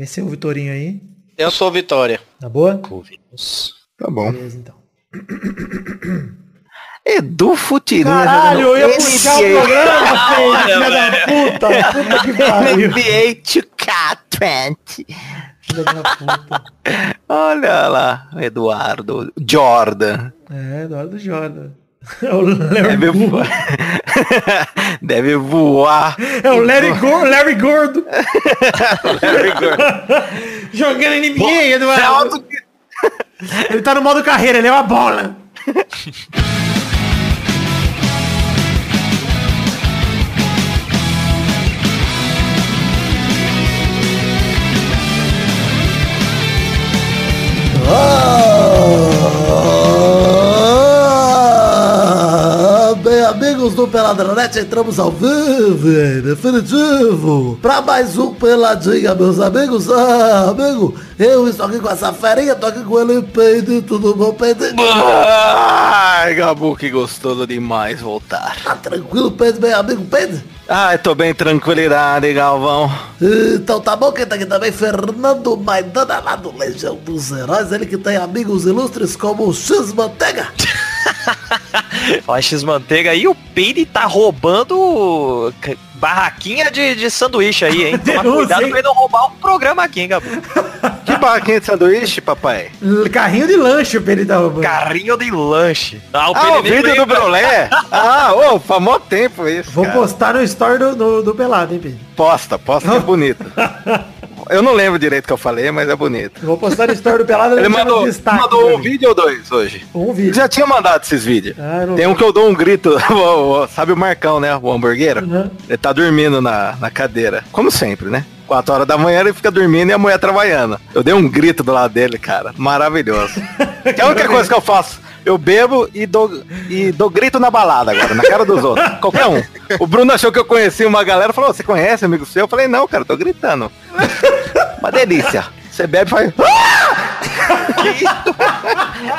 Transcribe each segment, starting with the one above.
Venceu o Vitorinho aí. Eu sou Vitória. Tá boa? Tá bom. Beleza, então. Edu Futirinha. Caralho, eu ia puxar o programa, filha da puta. Puta que pariu. NBA 2K20. Filha da puta. Olha lá, Eduardo. Jordan. É, Eduardo Jordan. É o Larry Deve voar. Deve voar. É o Larry, Larry Gordo. Larry Gordo. Jogando NBA, É Eduardo. alto- Ele tá no modo carreira, ele é uma bola. amigos do Peladronete, entramos ao vivo, definitivo, pra mais um Peladinha, meus amigos. Ah, amigo, eu estou aqui com essa ferinha, tô aqui com ele, Peide, tudo bom, Peide? Ai, Gabu, que gostoso demais voltar. Tá tranquilo, Peide, meu amigo, Peide? Ai, tô bem tranquilidade, Galvão. Então tá bom, quem tá aqui também, Fernando Maidana, lá do Legião dos Heróis, ele que tem amigos ilustres como o X-Manteiga. Fala X-Manteiga aí, o Peide tá roubando barraquinha de, de sanduíche aí, hein? Toma Denúncia, cuidado hein? pra ele não roubar um programa aqui, hein, Gabu? Que barraquinha de sanduíche, papai? Carrinho de lanche, o Pedro tá roubando. Carrinho de lanche. Ah, o Ah, o Peide vídeo do. Brolé? Ah, ô, faz mó tempo isso, Vou cara. postar no story do, do, do Pelado, hein, Pedro? Posta, posta que é bonito. Eu não lembro direito o que eu falei, mas é bonito. Vou postar no story do Pelado. Ele mandou, destaque mandou um vídeo ou dois hoje? Um vídeo. já tinha mandado esses vídeos. Ah, Tem um que eu dou um grito, sabe o Marcão, né? O hamburguero? Uhum. Ele tá dormindo na, na cadeira. Como sempre, né? 4 horas da manhã ele fica dormindo e a mulher trabalhando. Eu dei um grito do lado dele, cara. Maravilhoso. que é a única coisa que eu faço. Eu bebo e dou, e dou grito na balada agora, na cara dos outros. Qualquer um. O Bruno achou que eu conhecia uma galera falou, você conhece amigo seu? Eu falei, não, cara, tô gritando. Uma delícia. Você bebe e faz.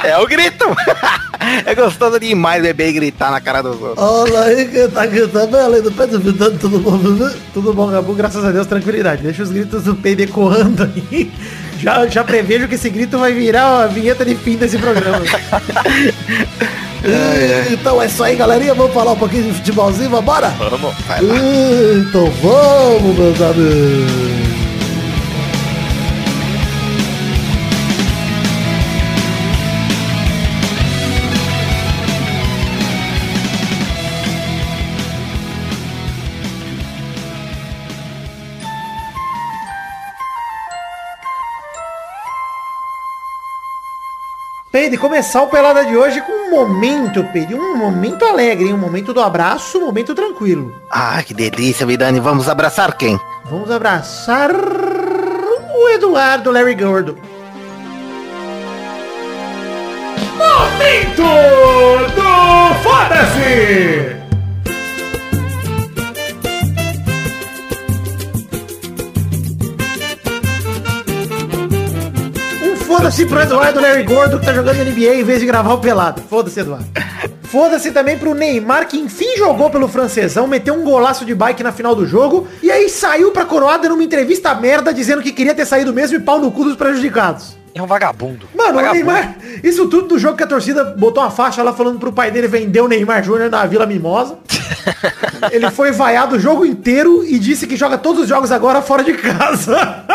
é o grito. é gostoso demais beber e gritar na cara dos outros. Olha aí quem tá aqui também, além do Pedro Vidano, tudo bom? Tudo bom, Gabu? Graças a Deus, tranquilidade. Deixa os gritos do Pedro ecoando aí. Já, já prevejo que esse grito vai virar a vinheta de fim desse programa. E- Então é isso aí, galerinha. Vamos falar um pouquinho de futebolzinho, vambora? Vamos. Então vamos, meus amigos. Peide, começar o Pelada de hoje com um momento, Peide. Um momento alegre, hein? um momento do abraço, um momento tranquilo. Ai, que delícia, Vidani. Vamos abraçar quem? Vamos abraçar o Eduardo Larry Gordo. Momento do Foda-se! Foda-se pro Eduardo Larry Gordo que tá jogando NBA em vez de gravar o pelado. Foda-se, Eduardo. Foda-se também pro Neymar, que enfim jogou pelo francesão, meteu um golaço de bike na final do jogo, e aí saiu pra coroada numa entrevista merda dizendo que queria ter saído mesmo e pau no cu dos prejudicados. É um vagabundo. Mano, o vagabundo. Neymar, isso tudo do jogo que a torcida botou uma faixa lá falando pro pai dele vender o Neymar Júnior na Vila Mimosa. Ele foi vaiado o jogo inteiro e disse que joga todos os jogos agora fora de casa.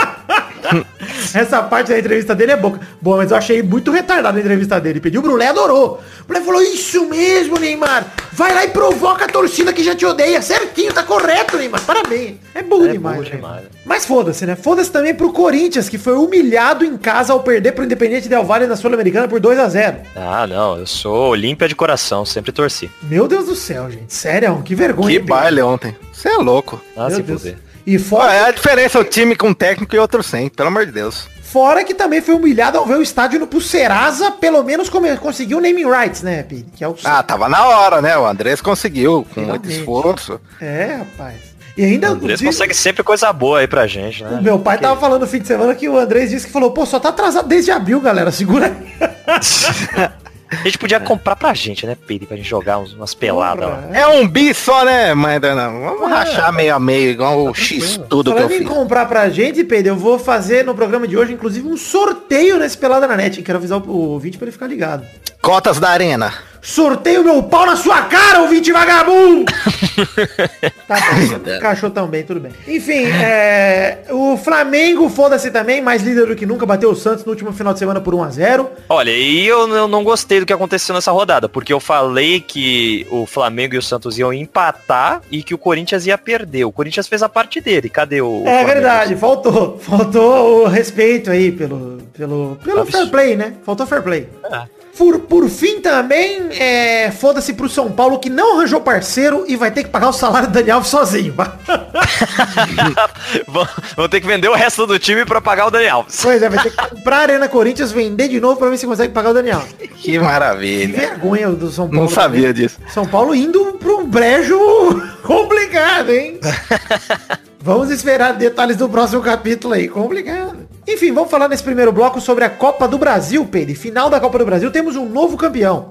Essa parte da entrevista dele é boa. Boa, mas eu achei muito retardada a entrevista dele. Pediu o Brulé, adorou. O Brulé falou, isso mesmo, Neymar. Vai lá e provoca a torcida que já te odeia. Certinho, tá correto, Neymar. Parabéns. É burro É demais. burro né? demais. Mas foda-se, né? Foda-se também pro Corinthians, que foi humilhado em casa ao perder pro Independente Del Valle na Sul-Americana por 2 a 0 Ah, não, eu sou Olímpia de coração, sempre torci. Meu Deus do céu, gente. Sério, que vergonha. Que baile ontem. Você é louco. Ah, Meu se Deus. E Ah, fora, é a diferença, o time com técnico e outro sem, pelo amor de Deus. fora que também foi humilhado ao ver o estádio no Serasa, pelo menos conseguiu o naming rights, né, Pini? Que é o Ah, tava na hora, né? O Andrés conseguiu, com muito Finalmente. esforço. É, rapaz. E ainda O Andrés diz- consegue sempre coisa boa aí pra gente, né? o meu pai tava falando no fim de semana que o Andrés disse que falou, pô, só tá atrasado desde abril, galera. Segura aí. A gente podia comprar pra gente, né, Pedro? Pra gente jogar uns- umas peladas lá. É um bi só, né, mas não. Vamos rachar meio a meio, igual o X tudo que eu fiz. comprar pra gente, Pedro, eu vou fazer no programa de hoje, inclusive, um sorteio nesse Pelada na Net. Quero avisar o o ouvinte pra ele ficar ligado. Cotas da arena. Sorteio meu pau na sua cara, ouvinte vagabundo! tá bom, encaixou também, tudo bem. Enfim, é, o Flamengo, foda-se também, mais líder do que nunca, bateu o Santos no último final de semana por 1x0. Olha, e eu, eu não gostei do que aconteceu nessa rodada, porque eu falei que o Flamengo e o Santos iam empatar e que o Corinthians ia perder. O Corinthians fez a parte dele. Cadê o. É Flamengo? verdade, faltou. Faltou o respeito aí pelo, pelo, pelo Absurdo. fair play, né? Faltou fair play. Ah. Por, por fim também, é, foda-se pro São Paulo que não arranjou parceiro e vai ter que pagar o salário do Daniel Alves sozinho. Vão vão ter que vender o resto do time pra pagar o Daniel Alves. Pois é, vai ter que comprar a Arena Corinthians, vender de novo pra ver se consegue pagar o Daniel. Alves. Que Que maravilha. vergonha do São Paulo. Não sabia também. disso. São Paulo indo pro um brejo complicado, hein? Vamos esperar detalhes do próximo capítulo aí, complicado. Enfim, vamos falar nesse primeiro bloco sobre a Copa do Brasil, Pedro. Final da Copa do Brasil, temos um novo campeão.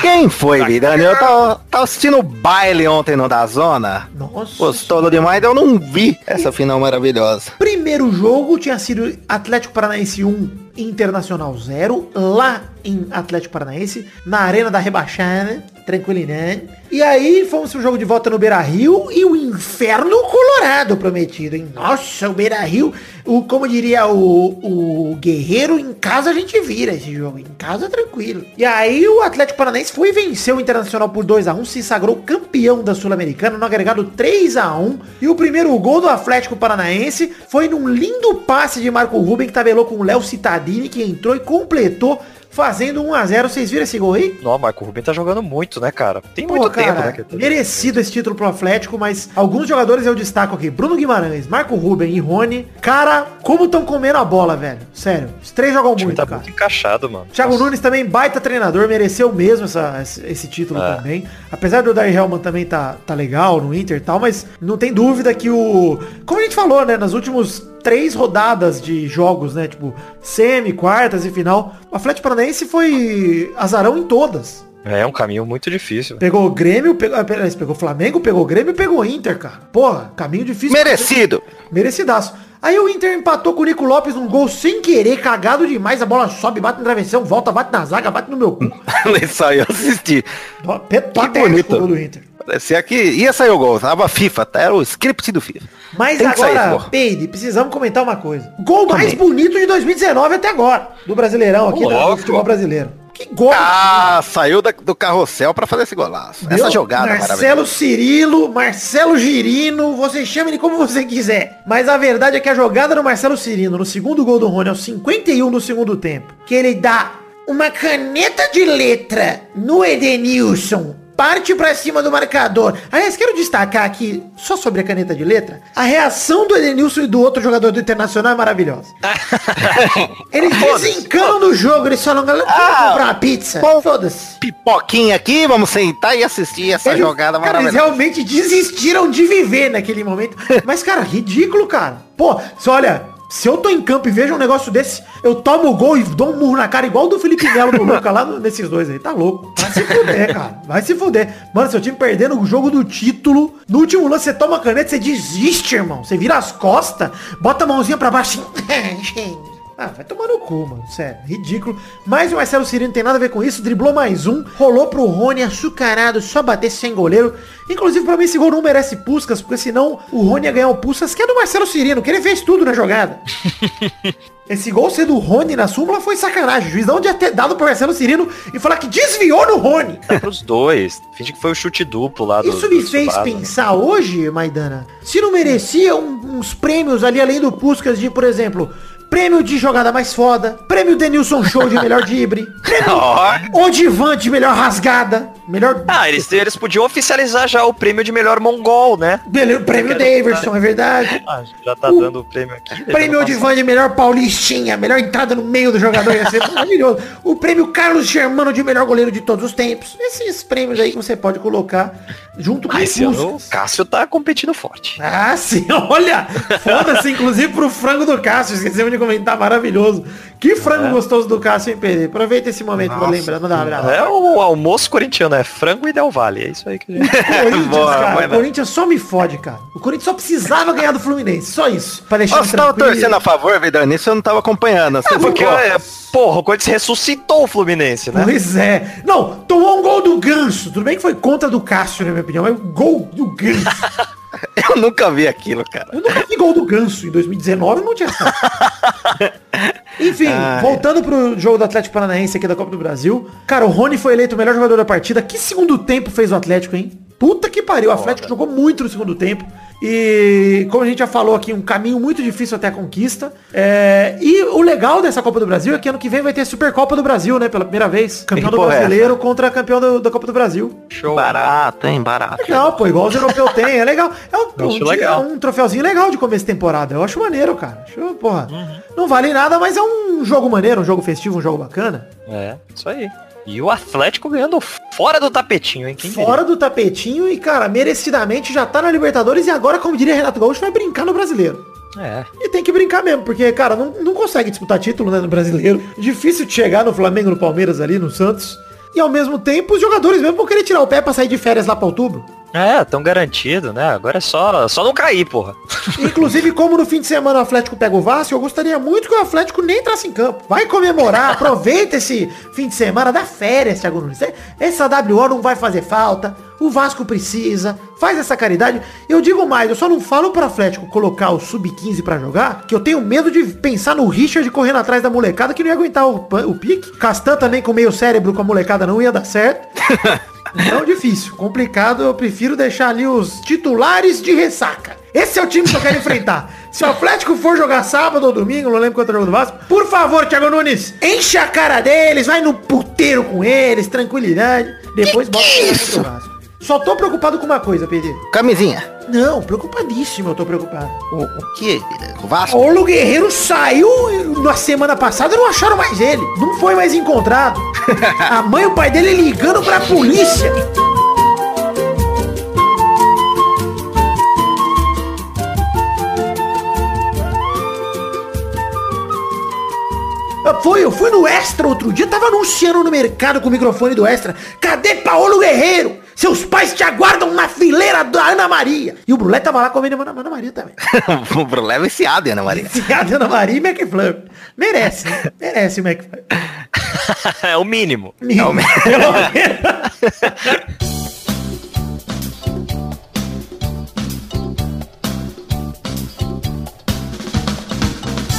Quem foi, Vidani? Eu tava, tava assistindo o baile ontem no da Zona. Nossa. Gostou demais, eu não vi essa final maravilhosa. Primeiro jogo tinha sido Atlético Paranaense 1, Internacional 0, lá em Atlético Paranaense, na Arena da Rebaixada, tranquilidade. E aí fomos pro jogo de volta no Beira Rio e o inferno colorado prometido, hein? Nossa, o Beira Rio, o, como diria o, o Guerreiro, em casa a gente vira esse jogo, em casa tranquilo. E aí o Atlético Paranaense foi vencer o Internacional por 2 a 1 se sagrou campeão da Sul-Americana no agregado 3 a 1 E o primeiro gol do Atlético Paranaense foi num lindo passe de Marco Ruben que tabelou com o Léo Que entrou e completou fazendo 1 a 0 Vocês viram esse gol aí? Não, Marco Rubem tá jogando muito, né, cara? Tem Pô, muito cara, tempo, né? que tá- merecido esse título pro Atlético, mas alguns jogadores eu destaco aqui. Bruno Guimarães, Marco Ruben e Rony. Cara, como estão comendo a bola, velho. Sério. Os três jogam O time muito, tá cara. muito encaixado, mano. Thiago Nossa. Nunes também, baita treinador, mereceu mesmo essa- esse, título É. também. Apesar do Dari Hellman também tá, tá legal no Inter e tal, mas não tem dúvida que o... Como a gente falou, né, nas últimos três rodadas de jogos, né, tipo, semi, quartas e final, o Atlético Paranaense foi azarão em todas. É um caminho muito difícil. Pegou o Grêmio, pegou, ah, pegou o Flamengo, pegou o Grêmio e pegou o Inter, cara. Porra, caminho difícil. Merecido. Merecidaço. Aí o Inter empatou com o Nico Lopes num gol sem querer, cagado demais. A bola sobe, bate no travessão, volta, bate na zaga, bate no meu cu. Isso aí eu assisti. Ó, pé- patético bonito. o gol do Inter. Parecia que ia sair o gol, tava FIFA, tá? era o script do FIFA. Mas Tem que agora. Peide, precisamos comentar uma coisa. Gol mais Também. bonito de 2019 até agora. Do Brasileirão aqui, da- do futebol brasileiro. Que gol. Ah, saiu da- do carrossel pra fazer esse golaço. Meu, Essa jogada Marcelo. Cirilo, Marcelo Girino, você chama ele como você quiser. Mas a verdade é que a jogada do Marcelo Cirino, no segundo gol do Rony, aos 51 do segundo tempo, que ele dá uma caneta de letra no Edenilson, parte pra cima do marcador. Aliás, quero destacar aqui, só sobre a caneta de letra, a reação do Edenilson e do outro jogador do Internacional é maravilhosa. Eles desencanam no jogo, eles falam, galera, vamos Ah, comprar uma pizza. Foda-se. Pipoquinha aqui, vamos sentar e assistir essa Eles- jogada cara, eles maravilhosa. realmente desistiram de viver naquele momento. Mas, cara, ridículo, cara. Pô, olha, se eu tô em campo e vejo um negócio desse, eu tomo o gol e dou um murro na cara igual do Felipe Melo do Luca lá nesses dois aí. Tá louco. Vai se fuder, cara. Vai se fuder. Mano, seu time perdendo o jogo do título, no último lance você toma a caneta, você desiste, irmão. Você vira as costas, bota a mãozinha pra baixo assim. Ah, vai tomar no cu, mano. Sério, ridículo. Mas o Marcelo Cirino tem nada a ver com isso. Driblou mais um. Rolou pro Rony açucarado, só bater sem goleiro. Inclusive, pra mim, esse gol não merece Puscas, porque senão o Rony ia ganhar o Puscas, que é do Marcelo Cirino, que ele fez tudo na jogada. Esse gol ser do Rony na súmula foi sacanagem. O juiz não tinha ter dado pro Marcelo Cirino e falar que desviou no Rony. Dá pros dois. Finge que foi o chute duplo lá do. Isso me do fez Tsubasa. pensar hoje, Maidana, se não merecia um- uns prêmios ali além do Puskas de, por exemplo, prêmio de jogada mais foda, prêmio Denilson Show de melhor drible, prêmio. Odivan de melhor rasgada. Melhor. Ah, eles, eles podiam oficializar já o prêmio de melhor mongol, né? Melhor prêmio Davidson, é verdade. Ah, já tá dando o prêmio aqui. Prêmio Odivan de melhor paulistinha, melhor entrada no meio do jogador, ia ser maravilhoso. O prêmio Carlos Germano de melhor goleiro de todos os tempos. Esses prêmios aí que você pode colocar junto com os o. Cássio tá competindo forte. Ah, sim, olha! Foda-se, inclusive, pro frango do Cássio. Esquecemos de comentar, maravilhoso. Que frango gostoso do Cássio, hein, Pedro? Aproveita esse momento pra lembrar. Manda um abraço. É o almoço corintiano, é frango e Del Valle. É isso aí que a gente... Corinthians, Boa, cara, vai o. Corinthians só me fode, cara. O Corinthians só precisava ganhar do Fluminense, só isso. Pra deixar Você tava torcendo a favor, Vedar? Nisso eu não tava acompanhando. Você Porque, ficou- é, porra, o Corinthians ressuscitou o Fluminense, né? Pois é. Não, tomou um gol do Ganso. Tudo bem que foi contra do Cássio, na minha opinião, mas o gol do Ganso. Eu nunca vi aquilo, cara. Eu nunca vi gol do Ganso. Em 2019 não tinha essa. Enfim, Ai. voltando pro jogo do Atlético Paranaense aqui da Copa do Brasil. Cara, o Rony foi eleito o melhor jogador da partida. Que segundo tempo fez o Atlético, hein? Puta que pariu. O Atlético jogou muito no segundo tempo. E, como a gente já falou aqui, um caminho muito difícil até a conquista. É, e o legal dessa Copa do Brasil é que ano que vem vai ter a Supercopa do Brasil, né? Pela primeira vez. Campeão do é brasileiro contra campeão do- da Copa do Brasil. Show. Barato, hein? Barato. Legal, pô, igual os europeus têm, é legal. É um, Acho um, legal. um troféuzinho legal de começo de temporada. Eu acho maneiro, cara. Acho, porra, não vale nada, mas é um jogo maneiro, um jogo festivo, um jogo bacana. É, isso aí. E o Atlético ganhando fora do tapetinho, hein? Quem Fora do tapetinho e, cara, merecidamente já tá na Libertadores e agora, como diria Renato Gaúcho, vai brincar no brasileiro. diria? É. E tem que brincar mesmo, porque, cara, não, não consegue disputar título né, no brasileiro. Difícil de chegar no Flamengo, no Palmeiras ali, no Santos. E ao mesmo tempo, os jogadores mesmo vão querer tirar o pé pra sair de férias lá pra outubro. É, tão garantido, né? Agora é só, só não cair, porra. Inclusive, como no fim de semana o Atlético pega o Vasco, eu gostaria muito que o Atlético nem entrasse em campo. Vai comemorar, aproveita esse fim de semana, dá férias, Thiago Nunes. Essa WO não vai fazer falta, o Vasco precisa, faz essa caridade. Eu digo mais, eu só não falo pro Atlético colocar o Sub-15 pra jogar, que eu tenho medo de pensar no Richard correndo atrás da molecada, que não ia aguentar o, o pique. Castan também com meio cérebro com a molecada não ia dar certo. Então difícil, complicado, eu prefiro deixar ali os titulares de ressaca. Esse é o time que eu quero enfrentar. Se o Atlético for jogar sábado ou domingo, não lembro quanto é o jogo do Vasco, por favor, Thiago Nunes, enche a cara deles, vai no puteiro com eles, tranquilidade. Depois bota o time contra o Vasco. Só tô preocupado com uma coisa, Pedro. Camisinha. Não, preocupadíssimo eu tô preocupado. O, o que? O Vasco? Paulo Guerreiro saiu na semana passada e não acharam mais ele. Não foi mais encontrado. A mãe e o pai dele ligando pra polícia. Fui, eu fui no Extra outro dia, tava anunciando no mercado com o microfone do Extra. Cadê Paulo Guerreiro? Seus pais te aguardam na fileira da Ana Maria. E o Brulé tava lá comendo a Ana Maria também. o Bruno é viciado, Ana Maria. Ciado Ana Maria e McFlurry. Merece, né? Merece o McFlurry. é o mínimo. Pelo menos.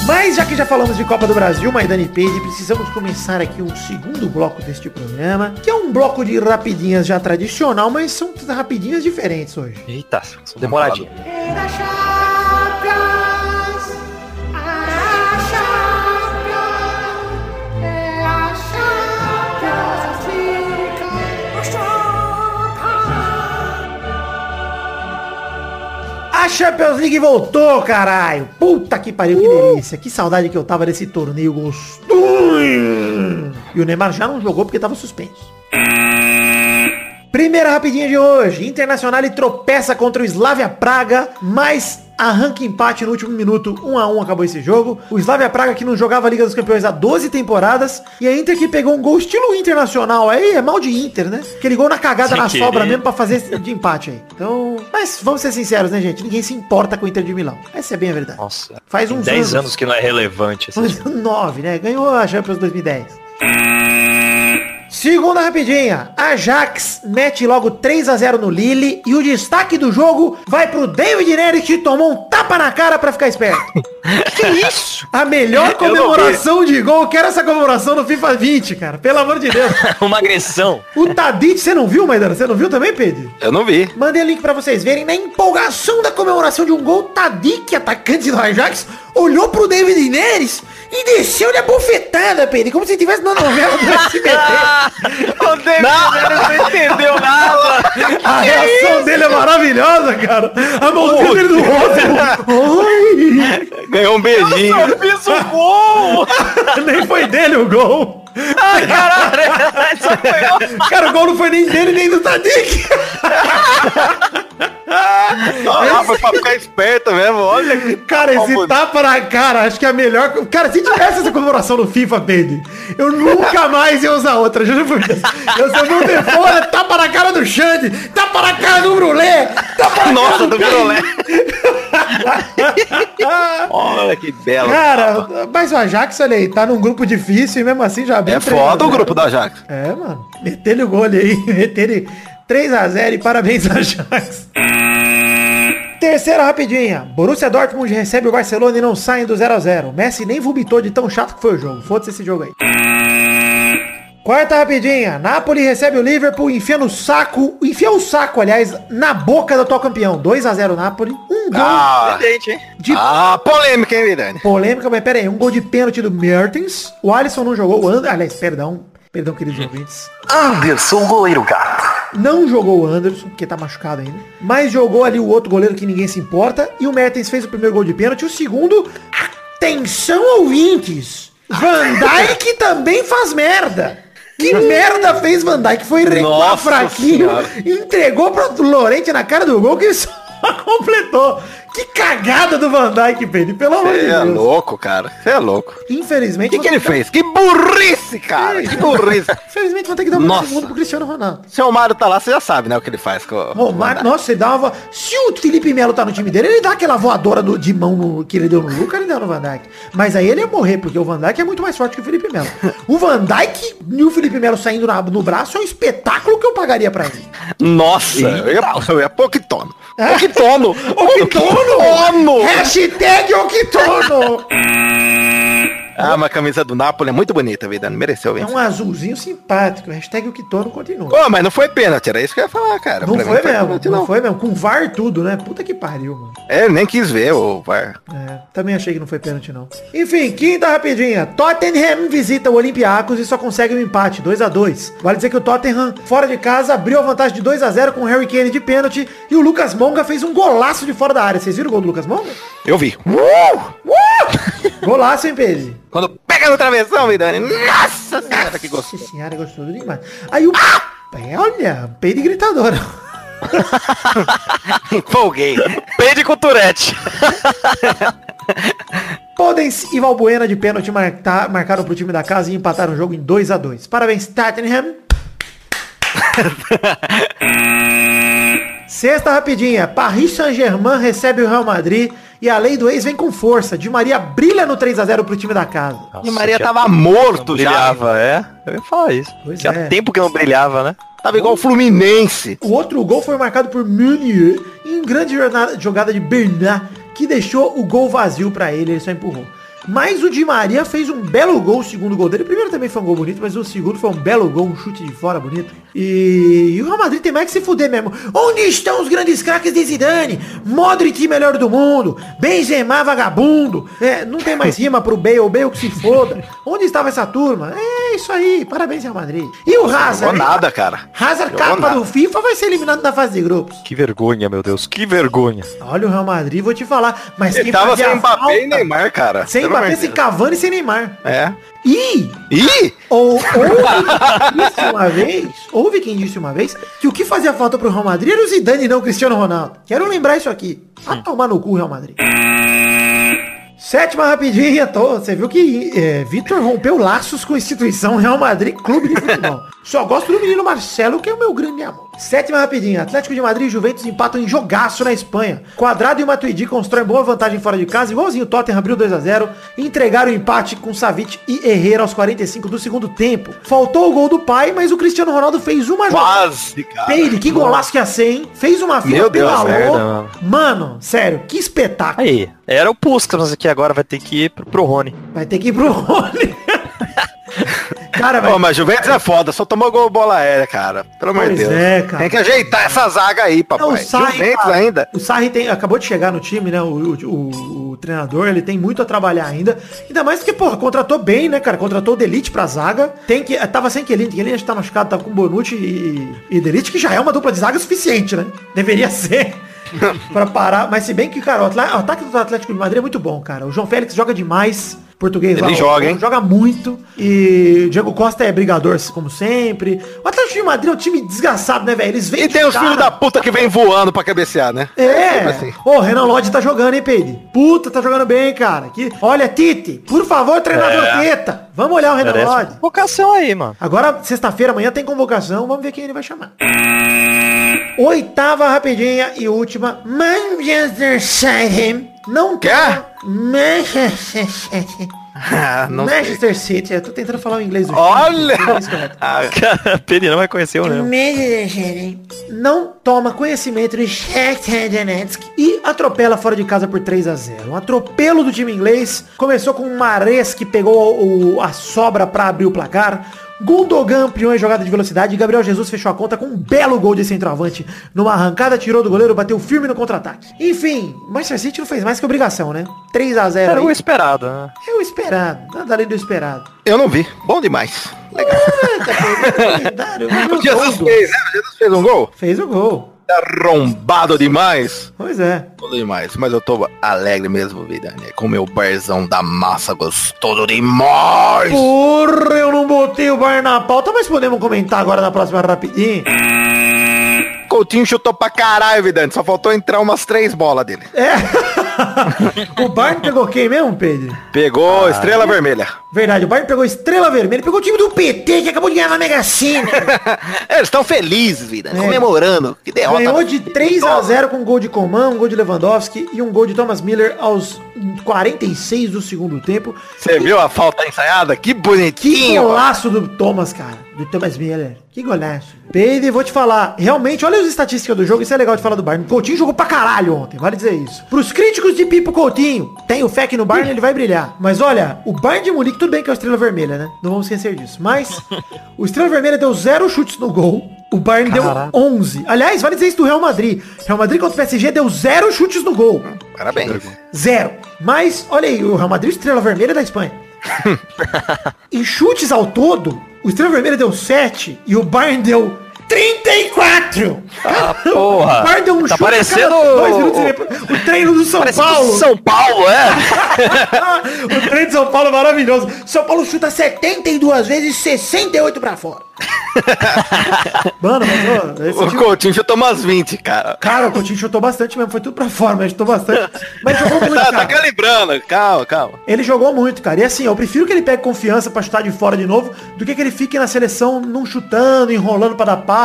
Mas já que já falamos de Copa do Brasil, Maidana e Peide, precisamos começar aqui um segundo bloco deste programa, que é um bloco de rapidinhas já tradicional, mas são rapidinhas diferentes hoje. Eita, são demoradinhas. É A Champions League voltou, caralho! Puta que pariu, que delícia! Que saudade que eu tava desse torneio gostoso! E o Neymar já não jogou porque tava suspenso. Primeira rapidinha de hoje. Internacional e tropeça contra o Slavia Praga, mas arranca empate no último minuto. 1 a 1 acabou esse jogo. O Slavia Praga que não jogava a Liga dos Campeões há 12 temporadas. E a Inter que pegou um gol estilo internacional. Aí é mal de Inter, né? Aquele gol na cagada Sem na querer. sobra mesmo pra fazer de empate aí. Então, mas vamos ser sinceros, né, gente? Ninguém se importa com o Inter de Milão. Essa é bem a verdade. Nossa, Faz uns 10 anos. anos que não é relevante esse Faz 9, né? Ganhou a Champions 2010. Segunda rapidinha. Ajax mete logo 3 a 0 no Lille e o destaque do jogo vai pro David Neres que tomou um tapa na cara pra ficar esperto. Que isso? A melhor Eu comemoração de gol, quero essa comemoração no FIFA 20, cara. Pelo amor de Deus. Uma agressão. O Tadic, você não viu, Maidana? Você não viu também, Pedro? Eu não vi. Mandei o link pra vocês verem. Na empolgação da comemoração de um gol, Tadic, atacante do Ajax, olhou pro David Neres e desceu-lhe a bofetada, Pedro, como se estivesse na novela do SBT. O David não entendeu nada. A reação dele é maravilhosa, cara. A mãozinha dele no rosto. Ganhou um beijinho. Eu fiz o gol. Nem foi dele o gol. Ah, caralho. Eu. Cara, o gol não foi nem dele, nem do Tadic. Ah, foi pra ficar esperto mesmo, olha. que- Cara, esse Como- tapa na cara, acho que é a melhor. Cara, se tivesse essa comemoração no FIFA, Pedro, eu nunca mais ia usar outra. Juro por Deus. Eu sou muito de fora, tapa na cara do Xande, tapa na cara do Brulé, tapa na Nossa, cara do Virolé. Olha que bela. Cara, mas o Ajax, olha aí, tá num grupo difícil e mesmo assim já abriu É três foda a o grupo da Ajax. É, mano. Meter-lhe o gol aí. Meter-lhe 3x0 e parabéns Ajax. Terceira rapidinha. Borussia Dortmund recebe o Barcelona e não saem do 0x0. Messi nem vomitou de tão chato que foi o jogo. Foda-se esse jogo aí. Quarta rapidinha. Napoli recebe o Liverpool, enfia no saco, enfia o saco, aliás, na boca do atual campeão. 2x0 Napoli. Um gol Ah, de ah, polêmica, hein, Mirani? polêmica, mas pera aí, um gol de pênalti do Mertens. O Alisson não jogou, o Anderson, aliás, perdão, perdão, queridos ouvintes. Anderson, goleiro gato. Não jogou o Anderson, porque tá machucado ainda. Mas jogou ali o outro goleiro que ninguém se importa. E o Mertens fez o primeiro gol de pênalti. O segundo, atenção ouvintes. Van Dijk também faz merda. Que merda fez Van Dijk? Foi recuar fraquinho, Senhora. entregou pro Lorente na cara do gol que ele só completou. Que cagada do Van Dijk, Pedro. Pelo amor de Você é Deus. louco, cara. Você é louco. Infelizmente. O que, que ele fez? Que burrice, cara. Que burrice. Infelizmente vou ter que dar um segundo pro Cristiano Ronaldo. Se o Mário tá lá, você já sabe, né, o que ele faz com o... Romário, nossa, ele dá uma. Se o Felipe Melo tá no time dele, ele dá aquela voadora de mão no- que ele deu no Lucas, ele deu no Van Dijk. Mas aí ele ia morrer, porque o Van Dijk é muito mais forte que o Felipe Melo. O Van Dijk e o Felipe Melo saindo na- no braço é um espetáculo que eu pagaria pra ele. Nossa, eu ia, eu ia Poquitono. É? Poquitono. Okitono! Hashtag Okitono! Ah, mas a camisa do Napoli é muito bonita, vida. Não mereceu É vencer. um azulzinho simpático. Hashtag Okitono continua. Pô, mas não foi pênalti, era isso que eu ia falar, cara. Não Pra foi mesmo, pênalti, não foi mesmo. Com VAR tudo, né? Puta que pariu, mano. É, nem quis ver o VAR. É, também achei que não foi pênalti, não. Enfim, quinta rapidinha. Tottenham visita o Olympiacos e só consegue um empate, 2 a 2 Vale dizer que o Tottenham, fora de casa, abriu a vantagem de 2 a 0 com o Harry Kane de pênalti e o Lucas Monga fez um golaço de fora da área. Vocês viram o gol do Lucas Monga? Eu vi. Golaço, hein, Pedro? Quando pega no travessão, Vidani. Nossa senhora, que gostoso. Nossa senhora, é gostoso demais. Aí o... É, olha, peido gritadora. Empolguei. Peide com Turete. Podens e Valbuena de pênalti marca- marcaram pro time da casa e empataram o jogo em 2 a 2 Parabéns, Tottenham. Sexta rapidinha. Paris Saint-Germain recebe o Real Madrid e a lei do ex vem com força. Di Maria brilha no 3 a 0 pro time da casa. E Maria tava morto já. brilhava, é. Eu ia falar isso. Pois Tinha é. tempo que não brilhava, né? Tava igual o Fluminense. O outro gol foi marcado por Meunier em grande jornada- jogada de Bernard, que deixou o gol vazio pra ele, ele só empurrou. Mas o Di Maria fez um belo gol, o segundo gol dele. O primeiro também foi um gol bonito, mas o segundo foi um belo gol, um chute de fora bonito. E, e o Real Madrid tem mais que se fuder mesmo. Onde estão os grandes craques de Zidane? Modric melhor do mundo. Benzema vagabundo. É, não tem mais rima pro Bale, Bale que se foda. Onde estava essa turma? É isso aí, parabéns Real Madrid. E o Jogou Hazard? nada, cara. Hazard, Jogou capa nada. do FIFA, vai ser eliminado na fase de grupos. Que vergonha, meu Deus. Que vergonha. Olha o Real Madrid, vou te falar. Mas Ele quem tava sem Mbappé falta- e Neymar, cara. Sem Mbappé, sem. Cavani e sem Neymar. É. E Ih! ou, houve quem disse uma vez, houve quem disse uma vez, que o que fazia falta pro Real Madrid era o Zidane e não o Cristiano Ronaldo. Quero lembrar isso aqui. Vai tomar no cu, Real Madrid. Sétima rapidinha, tô. Você viu que é, Vitor rompeu laços com a instituição Real Madrid Clube de Futebol. Só gosto do menino Marcelo, que é o meu grande amor. Sétima rapidinha. Atlético de Madrid e Juventus empatam em jogaço na Espanha. Quadrado e Matuidi constroem boa vantagem fora de casa. Igualzinho o Tottenham abriu 2 a 0 Entregaram o empate com Savic e Herrera aos 45 do segundo tempo. Faltou o gol do pai, mas o Cristiano Ronaldo fez uma jogada. Quase, cara. Peire, que golaço que ia ser, hein? Fez uma fila Meu Deus, pedalou. merda, mano. Mano, sério, que espetáculo. Aí, era o Puskas aqui agora, vai ter que ir pro, pro Rony. Vai ter que ir pro Rony. Cara, velho. mas Juventus é foda, só tomou gol bola aérea, cara. Pelo amor de Deus. é, cara. Tem que ajeitar essa zaga aí, papai. Não, o Sarri, Juventus cara, ainda. O Sarri tem, acabou de chegar no time, né? O, o, o- o treinador, ele tem muito a trabalhar ainda. Ainda mais que, porra, contratou bem, né, cara? Contratou o Delite pra zaga. Tem que. Tava sem Kelly, Kelly acho que tá machucado, tava com Bonucci e, e Delite, que já é uma dupla de zaga suficiente, né? Deveria ser. pra parar. Mas se bem que, cara, o ataque do Atlético de Madrid é muito bom, cara. O João Félix joga demais. Português Ele lá, joga, hein? Joga muito. E o Diego Costa é brigador, como sempre. O Atlético de Madrid é um time desgraçado, né, velho? Eles vêm E tem os filhos da puta que vem voando pra cabecear, né? É. sempre assim. Ô, Renan Lodge tá jogando, hein, Peide? Puta, tá jogando bem, cara. Que... Olha, Tite, por favor, treinador Teta. Vamos olhar o Renan Merece Lodge. uma vocação aí, mano. Agora, sexta-feira, amanhã tem convocação. Vamos ver quem ele vai chamar. Oitava rapidinha e última. Manchester City. Não tá. Manchester City. Ah, não sei. Manchester City. Eu tô tentando falar o inglês do Olha! correto. Ah, Pedro não vai conhecer o mesmo. Manchester City não toma conhecimento de Shakhtar Donetsk e atropela fora de casa por 3 a 0 Um atropelo do time inglês. Começou com o Mares que pegou o- a sobra para abrir o placar. Gundogan ampliou em jogada de velocidade e Gabriel Jesus fechou a conta com um belo gol de centroavante. Numa arrancada, tirou do goleiro, bateu firme no contra-ataque. Enfim, Manchester City não fez mais que obrigação, né? 3 a 0 Era o aí. esperado, né? É o esperado, nada além do esperado. eu não vi. Bom demais. Legal. O Jesus fez, né? O Jesus fez um gol. Fez o gol. Arrombado demais. Pois é. Bom demais. Mas eu tô alegre mesmo, vida, né? Com meu barzão da massa gostoso demais. Porra, eu não botei o bar na pauta, mas podemos comentar agora na próxima rapidinho. Coutinho chutou pra caralho, Vidante. Só faltou entrar umas três bolas dele. É. o Bayern pegou quem mesmo, Pedro? Pegou estrela vermelha. Verdade, o Bayern pegou Estrela Vermelha, pegou o time do PT, que acabou de ganhar na Mega Sena. Eles estão felizes, vida. É. Comemorando. Que derrota. Ganhou de 3 a 0 com um gol de Coman, um gol de Lewandowski e um gol de Thomas Miller aos 46 do segundo tempo. Você viu a falta ensaiada? Que Que bonitinho. golaço do Thomas, cara. Do Thomas Miller. Que golaço. Pedro, vou te falar. Realmente, olha as estatísticas do jogo. Isso é legal de falar do Bayern. O Coutinho jogou pra caralho ontem. Vale dizer isso. Pros críticos de Pipo Coutinho, tem o fé que no Bayern ele vai brilhar. Mas olha, o Bayern de Munique, tudo bem que é o Estrela Vermelha, né? Não vamos esquecer disso. Mas o Estrela Vermelha deu zero chutes no gol. O Bayern Caraca. deu 11. Aliás, vale dizer isso do Real Madrid. Real Madrid contra o PSG deu zero chutes no gol. Parabéns. Zero. Mas, olha aí, o Real Madrid Estrela Vermelha da Espanha. em chutes ao todo, o Estrela Vermelha deu 7 e o Bayern deu 34! Ah, porra. Deu um Tá parecendo o- treino do São Parece Paulo. do São Paulo, é? o treino de São Paulo é maravilhoso. São Paulo chuta 72 vezes e 68 pra fora. Mano, mas ó, O time- Coutinho chutou umas 20, cara. Cara, o Coutinho chutou bastante mesmo, foi tudo pra fora, mas chutou bastante. Mas jogou muito, Tá, tá calibrando. Calma, calma. Ele jogou muito, cara. E assim, eu prefiro que ele pegue confiança pra chutar de fora de novo, do que que ele fique na seleção não chutando, enrolando pra dar passe,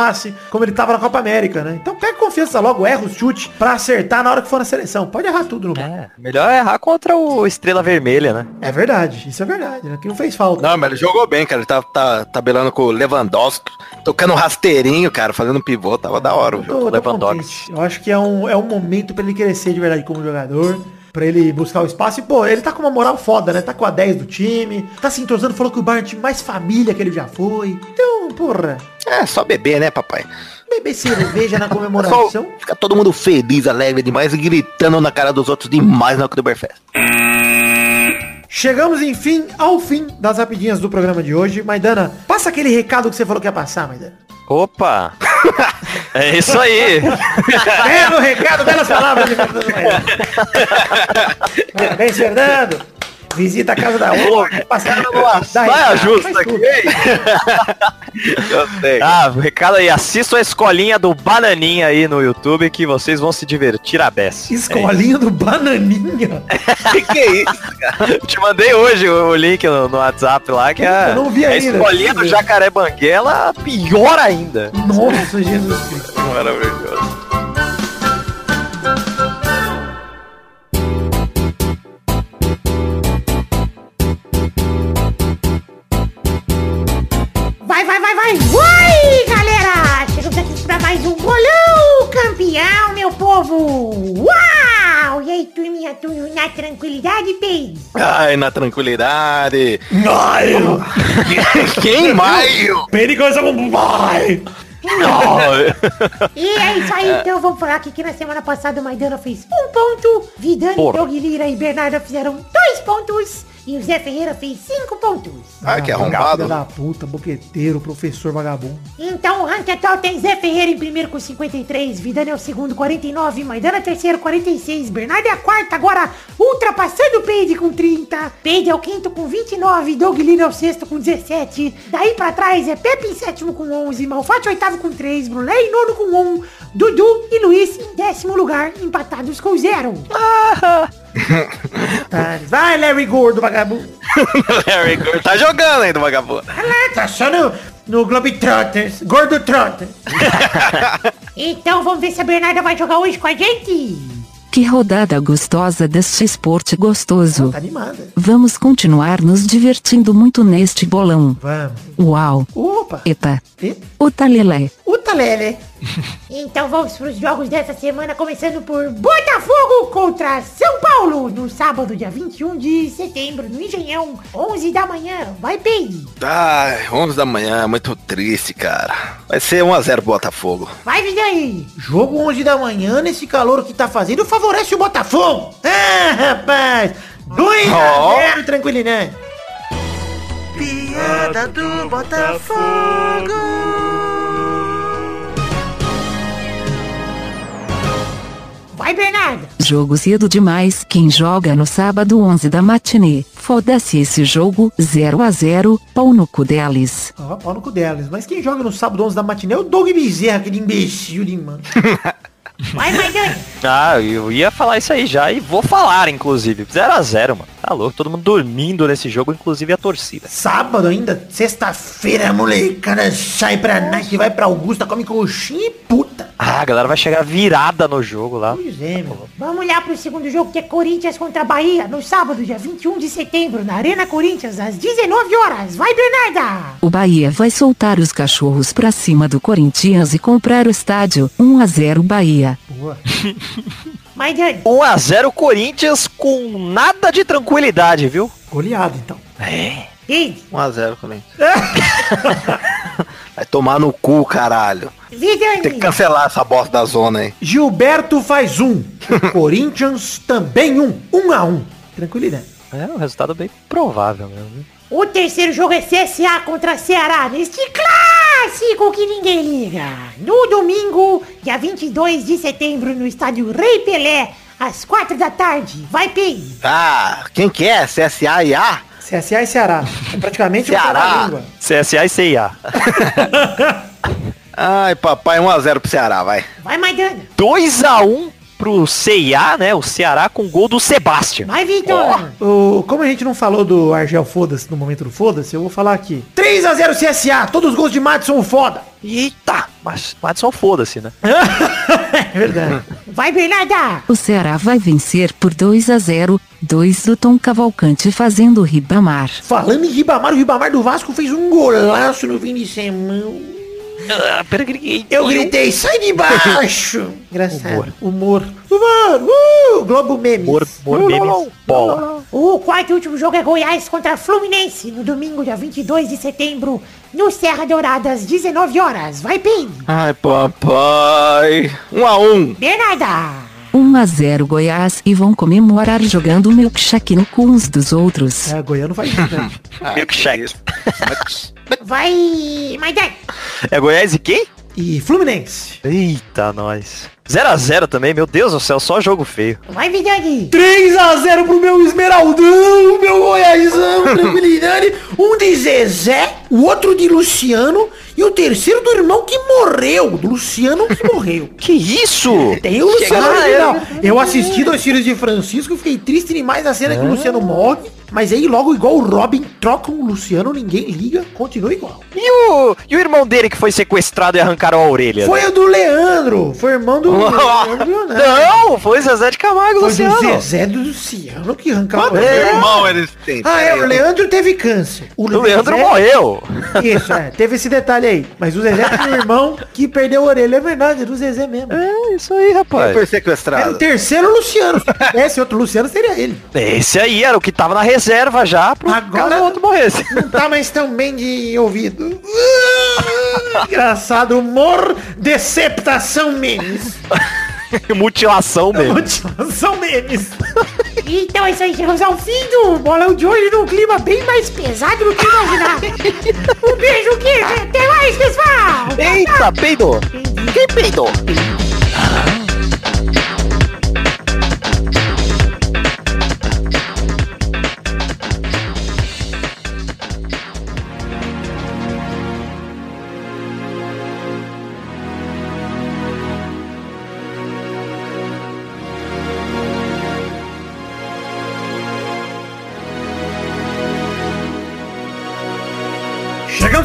como ele tava na Copa América, né? Então pega confiança logo, erra o chute pra acertar na hora que for na seleção. Pode errar tudo no é. É, melhor é errar contra o Estrela Vermelha, né? é verdade, isso é verdade, né? Que não fez falta. Não, mas ele jogou bem, cara. Ele tá, tá tabelando com o Lewandowski, tocando rasteirinho, cara, fazendo um pivô. Tava da hora o jogo. Lewandowski. contente. Eu acho que é um, é um momento pra ele crescer de verdade como jogador. Pra ele buscar o espaço. E, pô, ele tá com uma moral foda, né? Tá com a 10 do time. Tá se entrosando, falou que o Bayern é o time mais família que ele já foi. Então, porra. É, só beber, né, papai? Beber cerveja na Só comemoração. fica todo mundo feliz, alegre demais e gritando na cara dos outros demais na Oktoberfest. Chegamos, enfim, ao fim das rapidinhas do programa de hoje. Maidana, passa aquele recado que você falou que ia passar, Maidana. Opa! É isso aí. Belo recado, belas palavras. Parabéns, Fernando. Visita a casa da outra. Passa da Saia justa faz aqui. Eu sei. Ah, o recado aí, assistam a escolinha do Bananinha aí no YouTube que vocês vão se divertir a beça. Escolinha do Bananinha. que, que é isso? Eu te mandei hoje o o link no, no WhatsApp lá, que é Eu não vi a ainda. escolinha do Jacaré Banguela, pior ainda. Nossa, Jesus Cristo. Maravilhoso. Mais um bolão campeão, meu povo! Uau! E aí, turminha, tudo na tranquilidade, Peide? Ai, na tranquilidade. Maio! Quem maio? Começa com maio! E é isso aí, então vamos falar aqui que na semana passada o Maidana fez um ponto, Vidani, Porra. Doug Lira e Bernardo fizeram dois pontos e o Zé Ferreira fez cinco pontos. Ai, que Filha arrombado. da puta, boqueteiro, professor vagabundo. Então o ranking atual tem Zé Ferreira em primeiro com 53, Vidani é o segundo 49, Maidana é o terceiro 46, Bernardo é a quarta agora ultrapassando o Peide com 30, Peide é o quinto com 29, Doug Lira é o sexto com 17, daí pra trás é Pepe em sétimo com 11, Malfatti oitavo com 3, Brulé em nono com 1, Dudu e Luiz em décimo lugar empatados com zero. Tá, Vai, Larry Gordo, vagabundo. Larry Gordo tá jogando ainda, vagabundo. Tá só no, no Globetrotters. Gordo Trotter. Então vamos ver se a Bernarda vai jogar hoje com a gente. Que rodada gostosa deste esporte gostoso. Tá animada. Vamos continuar nos divertindo muito neste bolão. Vamos. Uau! Opa. Epa! E? O talelé. O Talele. Então vamos para os jogos dessa semana, começando por Botafogo contra São Paulo, no sábado, dia 21 de setembro, no Engenhão, 11 da manhã. Vai, Peide. Ai, 11 da manhã, muito triste, cara. Vai ser 1x0 Botafogo. Vai, Vidani. Jogo 11 da manhã, nesse calor que tá fazendo, favorece o Botafogo. Ah, rapaz. 2 Ó. a 0, tranquilidade. Piada do Botafogo. Vai, Bernardo. Jogo cedo demais. Quem joga no sábado 11 da matinê. Foda-se esse jogo. 0 a 0 Pau no cu deles. Ó, pau no cu delas. Mas quem joga no sábado 11 da matinê é o Doug Bezerra, aquele imbecil de mano. Vai, Maidani. Ah, eu ia falar isso aí já e vou falar, inclusive. 0x0, mano. Tá louco, todo mundo dormindo nesse jogo, inclusive a torcida. Sábado ainda, sexta-feira, a molecada sai pra night, vai pra Augusta, come coxinha e puta. Ah, a galera vai chegar virada no jogo lá. Pois é, meu. Vamos olhar pro segundo jogo, que é Corinthians contra Bahia, no sábado, dia 21 de setembro, na Arena Corinthians, às 19 horas. Vai, Bernarda. O Bahia vai soltar os cachorros pra cima do Corinthians e comprar o estádio. 1 a 0 Bahia. Boa. Maidani. 1x0 Corinthians com nada de tranquilidade, viu? Goleado, então. É. Peide. 1x0, Corinthians. Vai tomar no cu, caralho. Tem que cancelar essa bosta da zona aí. Gilberto faz um. Corinthians também um. Um a um. Tranquilidade. É um resultado bem provável mesmo. viu? O terceiro jogo é CSA contra Ceará, neste clássico que ninguém liga. No domingo, dia 22 de setembro, no estádio Rei Pelé, às 4 da tarde. Vai, Peide. Ah, quem que é? CSA e A? CSA e Ceará. É praticamente Ceará. trava-língua. CSA e CIA. Ai, papai, 1x0 pro Ceará, vai. Vai, Maidana. 2x1 pro CIA, né? O Ceará com gol do Sebastião. Vai, Vitor. O, como a gente não falou do Argel Foda-se no momento do Foda-se, eu vou falar aqui. 3 a 0 CSA. Todos os gols de Madison foda. Eita, mas Madison foda-se, né? é verdade. Vai, Bernarda. O Ceará vai vencer por 2 a 0 2 do Tom Cavalcante fazendo o Ribamar. Falando em Ribamar, o Ribamar do Vasco fez um golaço no fim de semana. Ah, pera, griguei. Eu gritei, sai de baixo! Engraçado. Humor. Humor! Uh! Globo Memes. Humor, humor memes. Bola. O quarto e último jogo é Goiás contra Fluminense, no domingo, dia 22 de setembro, no Serra Dourada, às 19 horas. Vai, Pim. Ai, papai. 1x1. Bernarda. 1 a 0 Goiás e vão comemorar jogando milkshake no cu uns dos outros. É, Goiano isso, né? Milkshake. Vai, Maidana. É Goiás e quem? E Fluminense. Eita, nós. 0x0 também, meu Deus do céu, só jogo feio. Vai, Vidani. 3 a 0 pro meu Esmeraldão, meu Goiásão, tranquilidade. Um de Zezé, o outro de Luciano e o terceiro do irmão que morreu, do Luciano que morreu. Que isso? Tem o Luciano Ah, original. Eu assisti Dois Filhos de Francisco, fiquei triste demais na cena que o Luciano morre. Mas aí logo igual o Robin trocam o Luciano, ninguém liga, continua igual. E o, e o irmão dele que foi sequestrado e arrancaram a orelha? Foi o do Leandro, foi irmão do Leandro Leonardo. Não, foi Zezé de Camargo, Foi Luciano. do Zezé do Luciano que arrancava a orelha. irmãos eles têm? Ah, é, o Leandro teve câncer. O O Leandro Zezé- morreu. Isso, é. Teve esse detalhe aí. Mas o Zezé tem um irmão que perdeu a orelha. É verdade, é do Zezé mesmo. É, isso aí, rapaz. foi Era o sequestrado? terceiro Luciano. Se tivesse outro Luciano, seria ele. Esse aí era o que tava na reserva já pro Agora- caso o outro morresse. Não tá mais tão bem de ouvido. Engraçado, humor, deceptação memes. Mutilação mesmo. Motivação memes. Então é isso aí, chegamos ao fim do bolão de hoje num clima bem mais pesado do que imaginava. um beijo, queijo, até mais, pessoal! Eita, peidou. Quem peidou?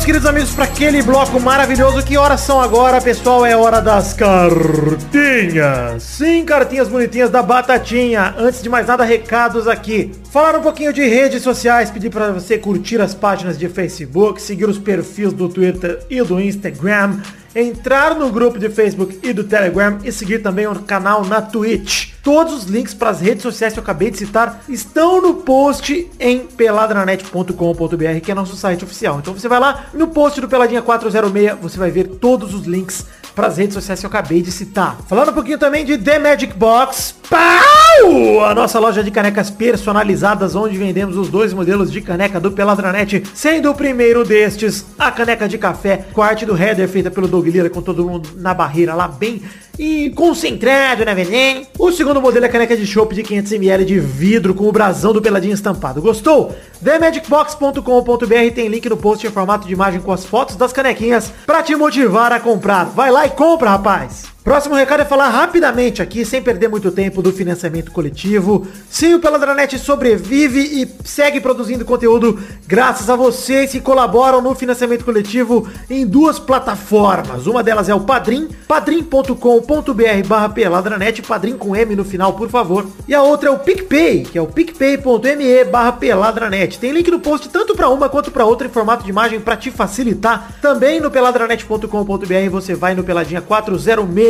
Queridos amigos, para aquele bloco maravilhoso. Que horas são agora, pessoal? É hora das cartinhas. Sim, cartinhas bonitinhas da Batatinha. Antes de mais nada, recados aqui. Falar um pouquinho de redes sociais, pedir para você curtir as páginas de Facebook, seguir os perfis do Twitter e do Instagram, entrar no grupo de Facebook e do Telegram e seguir também o canal na Twitch. Todos os links para as redes sociais que eu acabei de citar estão no post em peladranet.com.br, que é nosso site oficial. Então você vai lá no post do Peladinha 406, você vai ver todos os links para as redes sociais que eu acabei de citar. Falando um pouquinho também de The Magic Box. Pau! A nossa loja de canecas personalizadas, onde vendemos os dois modelos de caneca do Peladranet, sendo o primeiro destes a caneca de café, com a arte do header feita pelo Doug Lira, com todo mundo na barreira lá bem e concentrado, né, veneno? O segundo modelo é a caneca de chopp de 500ml de vidro com o brasão do Peladinho estampado. Gostou? TheMagicBox.com.br tem link no post em formato de imagem com as fotos das canequinhas pra te motivar a comprar. Vai lá e compra, rapaz! Próximo recado é falar rapidamente aqui, sem perder muito tempo, do financiamento coletivo. Sim, o Peladranet sobrevive e segue produzindo conteúdo graças a vocês que colaboram no financiamento coletivo em duas plataformas. Uma delas é o Padrim, padrim.com.br barra peladranet, padrim com M no final, por favor. E a outra é o PicPay, que é o picpay.me barra peladranet. Tem link no post tanto para uma quanto para outra em formato de imagem para te facilitar. Também no peladranet.com.br você vai no Peladinha 406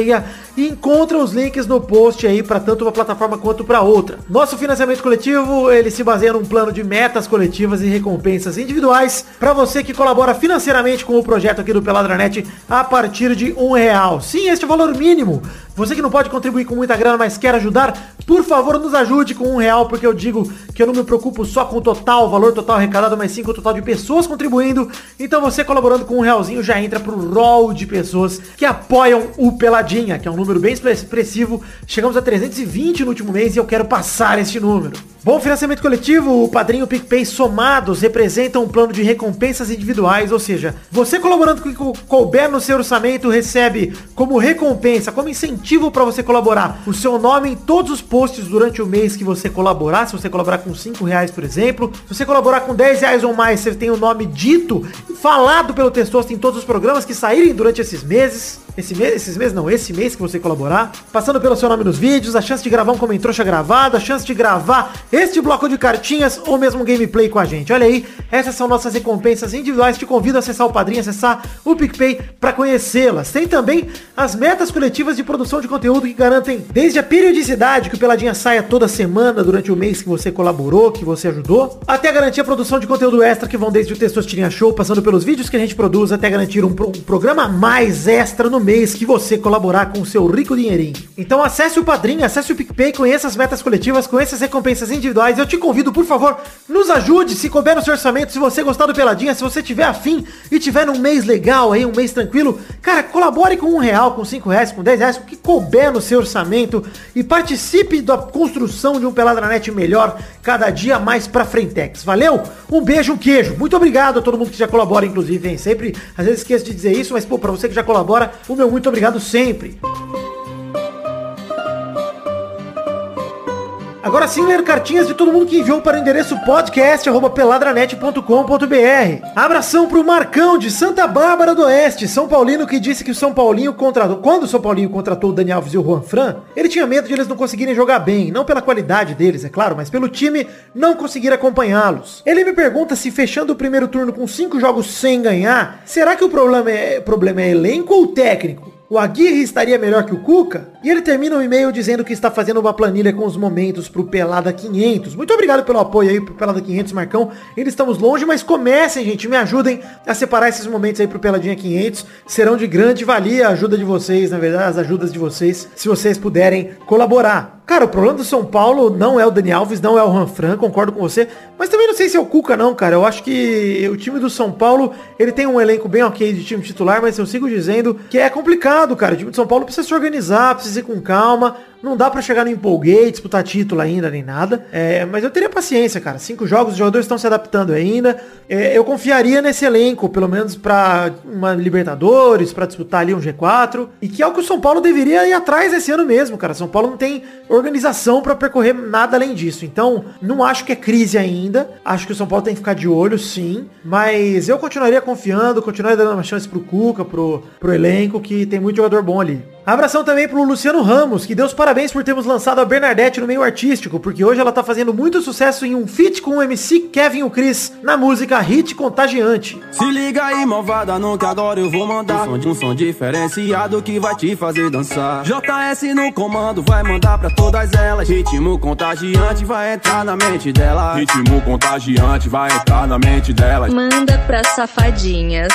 e encontra os links no post aí para tanto uma plataforma quanto para outra. Nosso financiamento coletivo, ele se baseia num plano de metas coletivas e recompensas individuais para você que colabora financeiramente com o projeto aqui do Peladranet a partir de um real. Sim, este é o valor mínimo. Você que não pode contribuir com muita grana, mas quer ajudar, por favor, nos ajude com um real, porque eu digo que eu não me preocupo só com o total, o valor total arrecadado, mas sim com o total de pessoas contribuindo. Então você colaborando com um realzinho já entra pro rol de pessoas que apoiam o Peladinha, que é um número bem expressivo. Chegamos a 320 no último mês e eu quero passar este número. Bom financiamento coletivo, o Padrinho PicPay somados representam um plano de recompensas individuais, ou seja, você colaborando com o que co- couber no seu orçamento recebe como recompensa, como incentivo para você colaborar, o seu nome em todos os posts durante o mês que você colaborar, se você colaborar com 5 reais, por exemplo, se você colaborar com 10 reais ou mais, você tem o nome dito, falado pelo Testosta em todos os programas que saírem durante esses meses. Esse mês, esses meses não, esse mês que você colaborar, passando pelo seu nome nos vídeos, a chance de gravar um comentário gravado, a chance de gravar este bloco de cartinhas ou mesmo um gameplay com a gente. Olha aí, essas são nossas recompensas individuais. Te convido a acessar o Padrinho, acessar o PicPay para conhecê-las. Tem também as metas coletivas de produção de conteúdo que garantem desde a periodicidade que o Peladinha saia toda semana durante o mês que você colaborou, que você ajudou, até garantir a produção de conteúdo extra que vão desde o Testosterinha Show, passando pelos vídeos que a gente produz, até garantir um, pro- um programa mais extra no mês que você colaborar com o seu rico dinheirinho. Então acesse o Padrinho, acesse o PicPay, conheça as metas coletivas, conheça as recompensas individuais. Eu te convido, por favor, nos ajude, se couber no seu orçamento, se você gostar do Peladinha, se você tiver afim e tiver num mês legal aí, um mês tranquilo, cara, colabore com um real, com cinco reais, com dez reais, o que couber no seu orçamento e participe da construção de um Peladranet melhor cada dia mais pra frentex. Valeu? Um beijo, um queijo. Muito obrigado a todo mundo que já colabora, inclusive, hein? Sempre, às vezes esqueço de dizer isso, mas, pô, pra você que já colabora, o meu muito obrigado sempre. Agora sim, ler cartinhas de todo mundo que enviou para o endereço podcast.peladranet.com.br. Abração pro Marcão de Santa Bárbara do Oeste, São Paulino, que disse que o São Paulinho contratou. Quando o São Paulinho contratou o Dani Alves e o Juan Fran, ele tinha medo de eles não conseguirem jogar bem. Não pela qualidade deles, é claro, mas pelo time não conseguir acompanhá-los. Ele me pergunta se fechando o primeiro turno com cinco jogos sem ganhar, será que o problema é, problema é elenco ou técnico? O Aguirre estaria melhor que o Cuca? E ele termina o e-mail dizendo que está fazendo uma planilha com os momentos pro Pelada 500. Muito obrigado pelo apoio aí pro Pelada 500, Marcão. Ainda estamos longe, mas comecem, gente. Me ajudem a separar esses momentos aí pro Peladinha 500. Serão de grande valia a ajuda de vocês, na verdade, as ajudas de vocês, se vocês puderem colaborar. Cara, o problema do São Paulo não é o Dani Alves, não é o Ranfran, concordo com você. Mas também não sei se é o Cuca não, cara. Eu acho que o time do São Paulo, ele tem um elenco bem ok de time titular, mas eu sigo dizendo que é complicado, cara. O time do São Paulo precisa se organizar, precisa ir com calma. Não dá pra chegar no empolguei, disputar título ainda, nem nada. É, mas eu teria paciência, cara. Cinco jogos, os jogadores estão se adaptando ainda. É, eu confiaria nesse elenco, pelo menos pra uma Libertadores, pra disputar ali um G4. E que é o que o São Paulo deveria ir atrás esse ano mesmo, cara. São Paulo não tem organização pra percorrer nada além disso. Então, não acho que é crise ainda. Acho que o São Paulo tem que ficar de olho, sim. Mas eu continuaria confiando, continuaria dando uma chance pro Cuca, pro, pro elenco, que tem muito jogador bom ali. Abração também pro Luciano Ramos, que deu os parabéns por termos lançado a Bernadette no meio artístico, porque hoje ela tá fazendo muito sucesso em um feat com o MC Kevin o Chris na música Hit Contagiante. Se liga aí, malvada, não que agora eu vou mandar um som, um som diferenciado que vai te fazer dançar. JS no comando vai mandar pra todas elas. Ritmo contagiante vai entrar na mente dela. Ritmo contagiante vai entrar na mente delas. Manda pra safadinhas.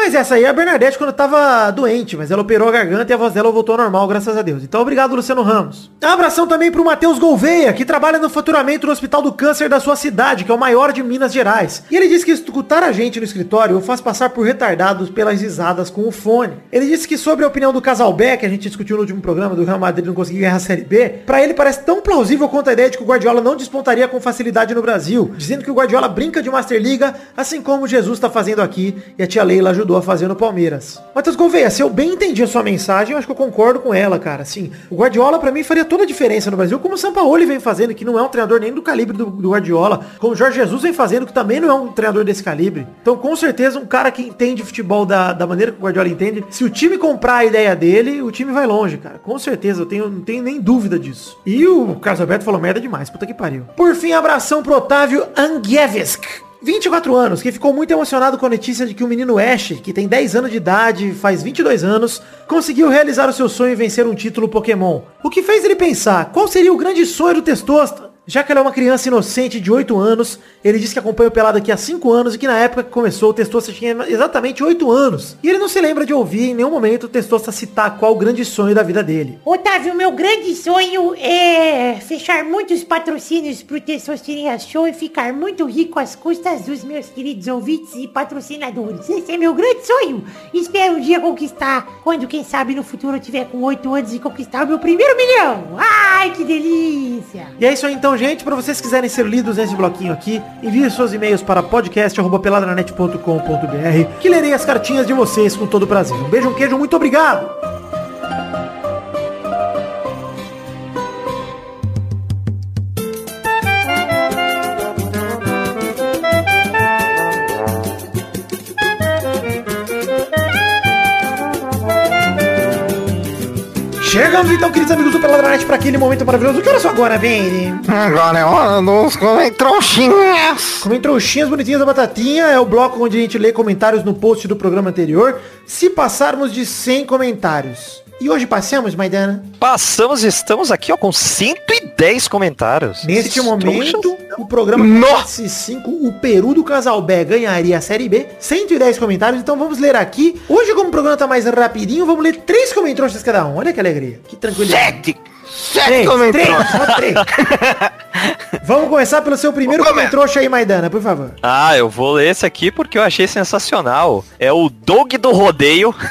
Mas essa aí é a Bernadette quando tava doente, mas ela operou a garganta e a voz dela voltou ao normal, graças a Deus. Então obrigado, Luciano Ramos. Abração também pro Matheus Gouveia, que trabalha no faturamento no Hospital do Câncer da sua cidade, que é o maior de Minas Gerais. E ele disse que escutar a gente no escritório o faz passar por retardados pelas risadas com o fone. Ele disse que sobre a opinião do Casalbé, que a gente discutiu no último programa do Real Madrid não conseguir ganhar a Série B, pra ele parece tão plausível quanto a ideia de que o Guardiola não despontaria com facilidade no Brasil, dizendo que o Guardiola brinca de Master Liga, assim como Jesus tá fazendo aqui e a tia Leila ajudou a fazer no Palmeiras. Matheus Gouveia, se eu bem entendi a sua mensagem, eu acho que eu concordo com ela, cara. Assim, o Guardiola pra mim faria toda a diferença no Brasil, como o Sampaoli vem fazendo, que não é um treinador nem do calibre do, do Guardiola, como o Jorge Jesus vem fazendo, que também não é um treinador desse calibre. Então, com certeza, um cara que entende futebol da, da maneira que o Guardiola entende, se o time comprar a ideia dele, o time vai longe, cara. Com certeza, eu tenho, não tenho nem dúvida disso. E o Carlos Alberto falou merda demais, puta que pariu. Por fim, abração pro Otávio Angievesk. 24 anos, que ficou muito emocionado com a notícia de que o menino Ash, que tem 10 anos de idade, faz 22 anos, conseguiu realizar o seu sonho e vencer um título Pokémon. O que fez ele pensar, qual seria o grande sonho do Testosta? Já que ele é uma criança inocente de 8 anos, ele disse que acompanha o Pelado aqui há 5 anos e que na época que começou o Testosta tinha exatamente 8 anos. E ele não se lembra de ouvir em nenhum momento o Testosta citar qual o grande sonho da vida dele. Otávio, meu grande sonho é fechar muitos patrocínios pro Testosterinha Show e ficar muito rico às custas dos meus queridos ouvintes e patrocinadores. Esse é meu grande sonho. Espero um dia conquistar, quando quem sabe no futuro eu tiver com 8 anos e conquistar o meu primeiro milhão. Ai, que delícia. E é isso aí então, gente. Para vocês quiserem ser lidos nesse bloquinho aqui, envie seus e-mails para podcast.peladranet.com.br que lerei as cartinhas de vocês com todo prazer. Um beijo, um queijo, muito obrigado! Chegamos então, queridos amigos do Peladranet, para aquele momento maravilhoso. Que horas são agora, Vini? Agora é hora dos comentroxinhas. Como trouxinhas bonitinhas da batatinha, é o bloco onde a gente lê comentários no post do programa anterior. Se passarmos de 100 comentários. E hoje passamos, Maidana? Passamos, estamos aqui ó, com 110 comentários. Neste Esses momento, trouxas- o programa Nossa! 5, o Peru do Casalbé ganharia a Série B. 110 comentários, então vamos ler aqui. Hoje, como o programa tá mais rapidinho, vamos ler três comentários cada um. Olha que alegria, que tranquilidade. Sete! Sete Três, três, comentroxas. só três. Vamos começar pelo seu primeiro comentrouxa aí, Maidana, por favor. Ah, eu vou ler esse aqui porque eu achei sensacional. É o Doug do Rodeio.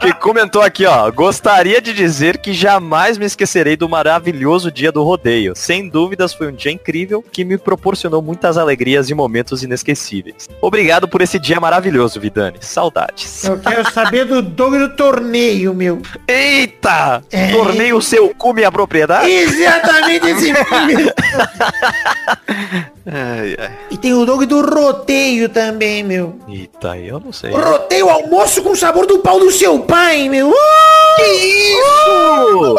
que comentou aqui, ó. Gostaria de dizer que jamais me esquecerei do maravilhoso dia do rodeio. Sem dúvidas foi um dia incrível que me proporcionou muitas alegrias e momentos inesquecíveis. Obrigado por esse dia maravilhoso, Vidani. Saudades. Eu quero saber do Doug do torneio, meu. Eita! Torneio seu cu minha propriedade? Exatamente esse filme. Ai, ai. E tem o Doug do roteio também, meu. Eita, eu não sei. Roteio almoço com sabor do pau do seu pai, meu. Ah! Que isso?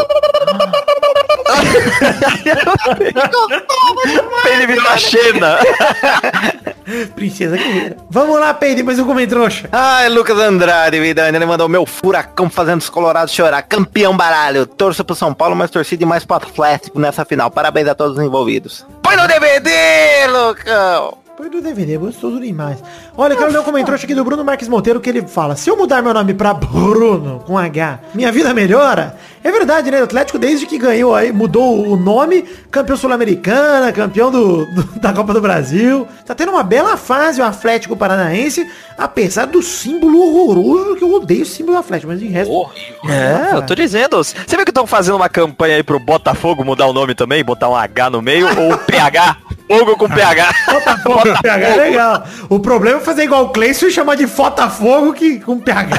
Ele virou a Xena. Princesa guerreira. Vamos lá, Peide, mais um comentrouxa. Ai, Lucas Andrade, Vidani, ele mandou meu furacão fazendo os colorados chorar. Campeão baralho. Torço pro São Paulo, mas torci demais pro Atlético nessa final. Parabéns a todos os envolvidos. Põe no DVD, Lucão! Põe no DVD, é gostoso demais. Olha, eu quero ler um comentrouxa aqui do Bruno Marques Monteiro que ele fala, se eu mudar meu nome pra Bruno, com H, minha vida melhora? É verdade, né? O Atlético, desde que ganhou aí, mudou o nome, campeão sul-americana, campeão do, do- da Copa do Brasil. Tá tendo uma bela fase o Atlético Paranaense, apesar do símbolo horroroso, que eu odeio o símbolo do Atlético, mas de resto... É, eu tô dizendo. Você viu que estão fazendo uma campanha aí pro Botafogo mudar o nome também? Botar um H no meio ou PH? Fogo com PH. Botafogo com PH é legal. O problema é fazer igual o Cleison e chamar de Fotafogo que com PH.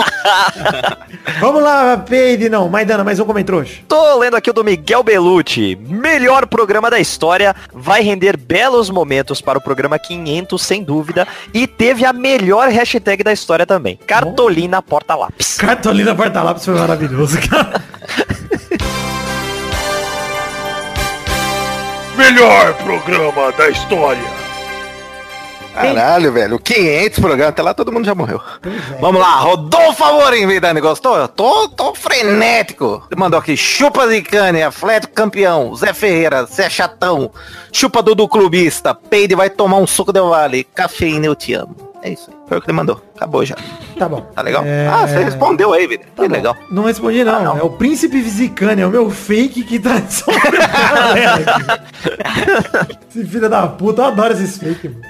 Vamos lá, Peide, não. Maidana, mais um comentrouxa. Tô lendo aqui o do Miguel Belucci. Melhor programa da história. Vai render belos momentos para o programa 500, sem dúvida. E teve a melhor hashtag da história também. Cartolina Porta Lápis. Cartolina Porta-Lápis foi maravilhoso, cara. Melhor programa da história. Caralho, velho. 500 programas. Até lá todo mundo já morreu. é. Vamos lá. Rodolfo Amorim, Vidani. Gostou? Eu tô, tô frenético. Ele mandou aqui. Chupa Zicane, Atlético campeão. Zé Ferreira, Zé Chatão. Chupa Dudu Clubista. Peide vai tomar um suco de vale. Cafeína, eu te amo. É isso aí. Foi o que ele mandou. Acabou já. Tá bom. Tá legal? É, Ah, você respondeu aí, Vidani. tá que bom. legal. Não respondi, não. Ah, não. É o Príncipe Visicane, é o meu fake que tá Esse filho da puta, eu adoro esses fake, mano.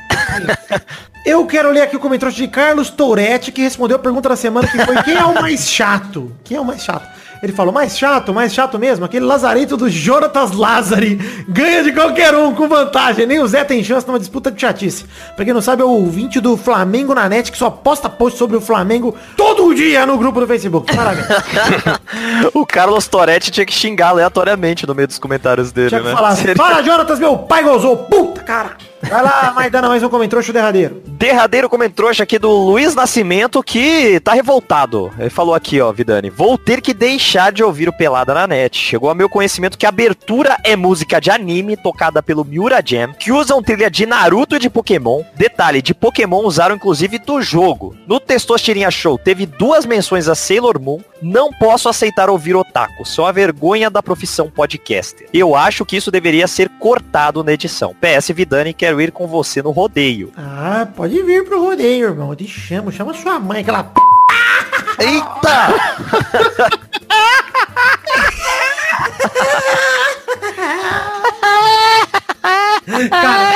Eu quero ler aqui o comentário de Carlos Touretti, que respondeu a pergunta da semana, que foi quem é o mais chato? Quem é o mais chato? Ele falou, mais chato, mais chato mesmo, aquele lazarento do Jonatas Lazari ganha de qualquer um com vantagem, nem o Zé tem chance numa disputa de chatice. Pra quem não sabe, é o ouvinte do Flamengo na net, que só posta post sobre o Flamengo todo dia no grupo do Facebook. Parabéns. o Carlos Toretti tinha que xingar aleatoriamente no meio dos comentários dele, Tinha que né? falar, Seria- fala Jonatas, meu pai gozou, puta cara. Vai lá, Maidana, mais um comentrouxa derradeiro. Derradeiro comentrouxa aqui do Luiz Nascimento que tá revoltado. Ele falou aqui, ó, Vidani. Vou ter que deixar de ouvir o Pelada na net. Chegou ao meu conhecimento que a abertura é música de anime tocada pelo Miura Jam, que usam trilha de Naruto e de Pokémon. Detalhe, de Pokémon usaram inclusive do jogo. No Testosterinha Show teve duas menções a Sailor Moon. Não posso aceitar ouvir otaku. Sou a vergonha da profissão podcaster. Eu acho que isso deveria ser cortado na edição. PS Vidani, quero ir com você no rodeio. Ah, pode vir pro rodeio, irmão. Eu te chamo, chama sua mãe, aquela p... Eita! Cara,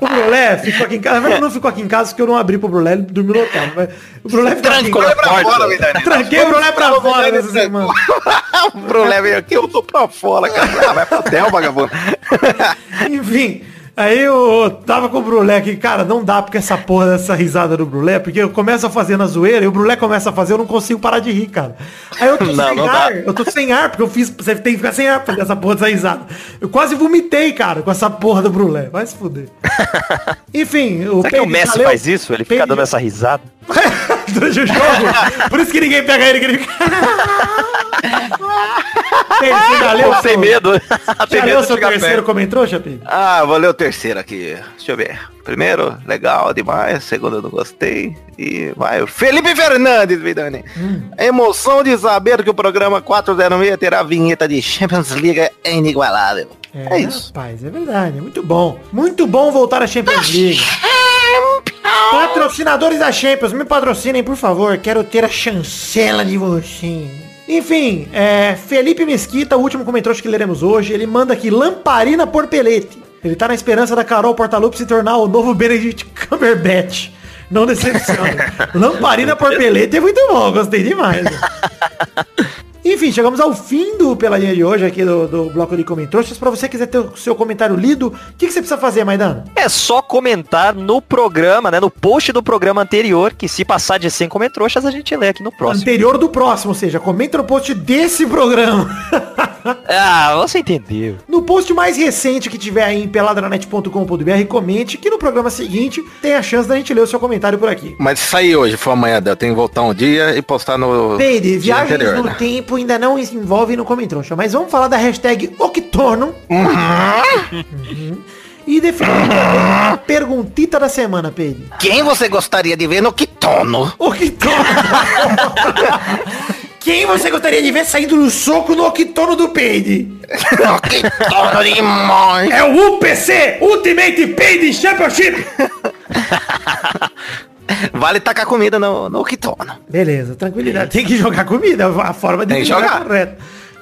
o Brulé ficou aqui em casa. Verdade, não ficou aqui em casa porque eu não abri pro Brulé, ele dormiu no hotel. Mas o Brulé ficou aqui em Trancou casa. pra fora, Vidani. Tranquei o Brulé pra fora nessa semana. o Brulé veio aqui, eu tô pra fora, cara. Ah, vai pro hotel, vagabundo. Enfim, aí eu tava com o Brulé aqui, cara, não dá porque essa porra dessa risada do Brulé, porque eu começo a fazer na zoeira e o Brulé começa a fazer, eu não consigo parar de rir, cara. Aí eu tô Não, sem não ar, dá. eu tô sem ar, porque eu fiz, você tem que ficar sem ar pra fazer essa porra dessa risada. Eu quase vomitei, cara, com essa porra do Brulé, vai se fuder. Enfim, o Será que o Pedro Messi valeu. faz isso? Ele fica Pedro- dando essa risada? Durante o jogo. Por isso que ninguém pega ele, que ele você já leu, sem medo. Já leu seu terceiro comentou, Chapinho? Ah, vou ler o terceiro aqui. Deixa eu ver. Primeiro, legal demais. Segundo, eu não gostei. E vai. o Felipe Fernandes, Vidani. A emoção de saber que o programa 406 terá vinheta de Champions League é inigualável. É, isso. Rapaz, é verdade, é muito bom. Muito bom voltar à Champions League. Patrocinadores da Champions, me patrocinem, por favor. Quero ter a chancela de você. Enfim, é, Felipe Mesquita, o último comentário que leremos hoje, ele manda aqui Lamparina Porpelete. Ele tá na esperança da Carol Portalupe se tornar o novo Benedict Cumberbatch. Não decepciona. Lamparina Porpelete é muito bom, gostei demais. Enfim, chegamos ao fim do Peladinha de hoje aqui do, do bloco de comentários. Pra você quiser ter o seu comentário lido, o que, que você precisa fazer, Maidano? É só comentar no programa, né? No post do programa anterior, que se passar de 100 comentroxas, a gente lê aqui no próximo. Anterior do próximo, ou seja, comenta no post desse programa. ah, você entendeu. No post mais recente que tiver aí em peladranet.com.br, comente que no programa seguinte tem a chance da gente ler o seu comentário por aqui. Mas sair hoje, foi amanhã, eu tenho que voltar um dia e postar no dia viagens anterior, no né? tempo ainda não se envolve no Comentrouxa, mas vamos falar da hashtag Octono. Uhum. E definir a perguntita da semana, Pedro. Quem você gostaria de ver no Quitono? Octono. Quem você gostaria de ver saindo no soco no Octono do Peide? Quitono demais! É o UPC, Ultimate Peide Championship. Vale tacar comida no, no Quitono. Beleza, tranquilidade. Tem que jogar comida, a forma de Tem que jogar correta.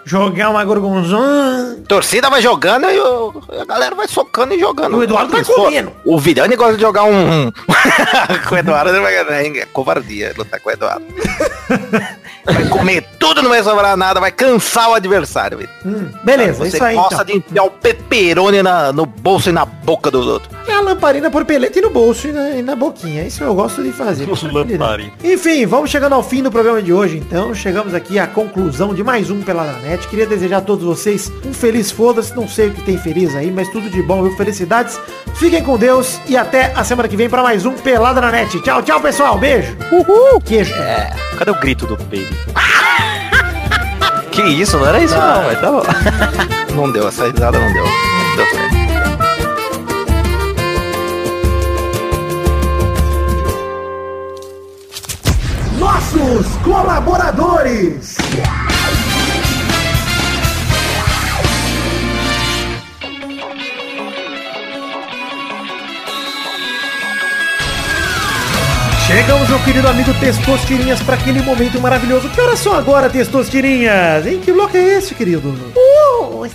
Jogar uma gorgonzona. Torcida vai jogando e o- a galera vai socando e jogando. O Eduardo tá Pô, comendo. O Vidani gosta de jogar um... com o Eduardo, ele vai ganhar. É covardia lutar com o Eduardo. vai comer tudo, não vai sobrar nada, vai cansar o adversário. Vitor. Hum, beleza, Você isso aí gosta então. de enfiar o peperoni na- no bolso e na boca dos outros. É a lamparina por pelete no bolso e na, e na boquinha. Isso eu gosto de fazer. Lamparina. Enfim, vamos chegando ao fim do programa de hoje, então. Chegamos aqui à conclusão de mais um Pelada Net. Queria desejar a todos vocês um feliz foda-se. Não sei o que tem feliz aí, mas tudo de bom, viu? Felicidades. Fiquem com Deus e até a semana que vem para mais um Pelada na Net. Tchau, tchau, pessoal. Beijo. Uhul. Queijo. Cadê o grito do baby? Que isso, não era isso não, mas tá bom. Não deu, essa risada não deu. Não deu certo. Nossos colaboradores. Chegamos, meu querido amigo Testostirinhas, para aquele momento maravilhoso. Que horas são agora, Testostirinhas? Em que bloco é esse, querido? Uh,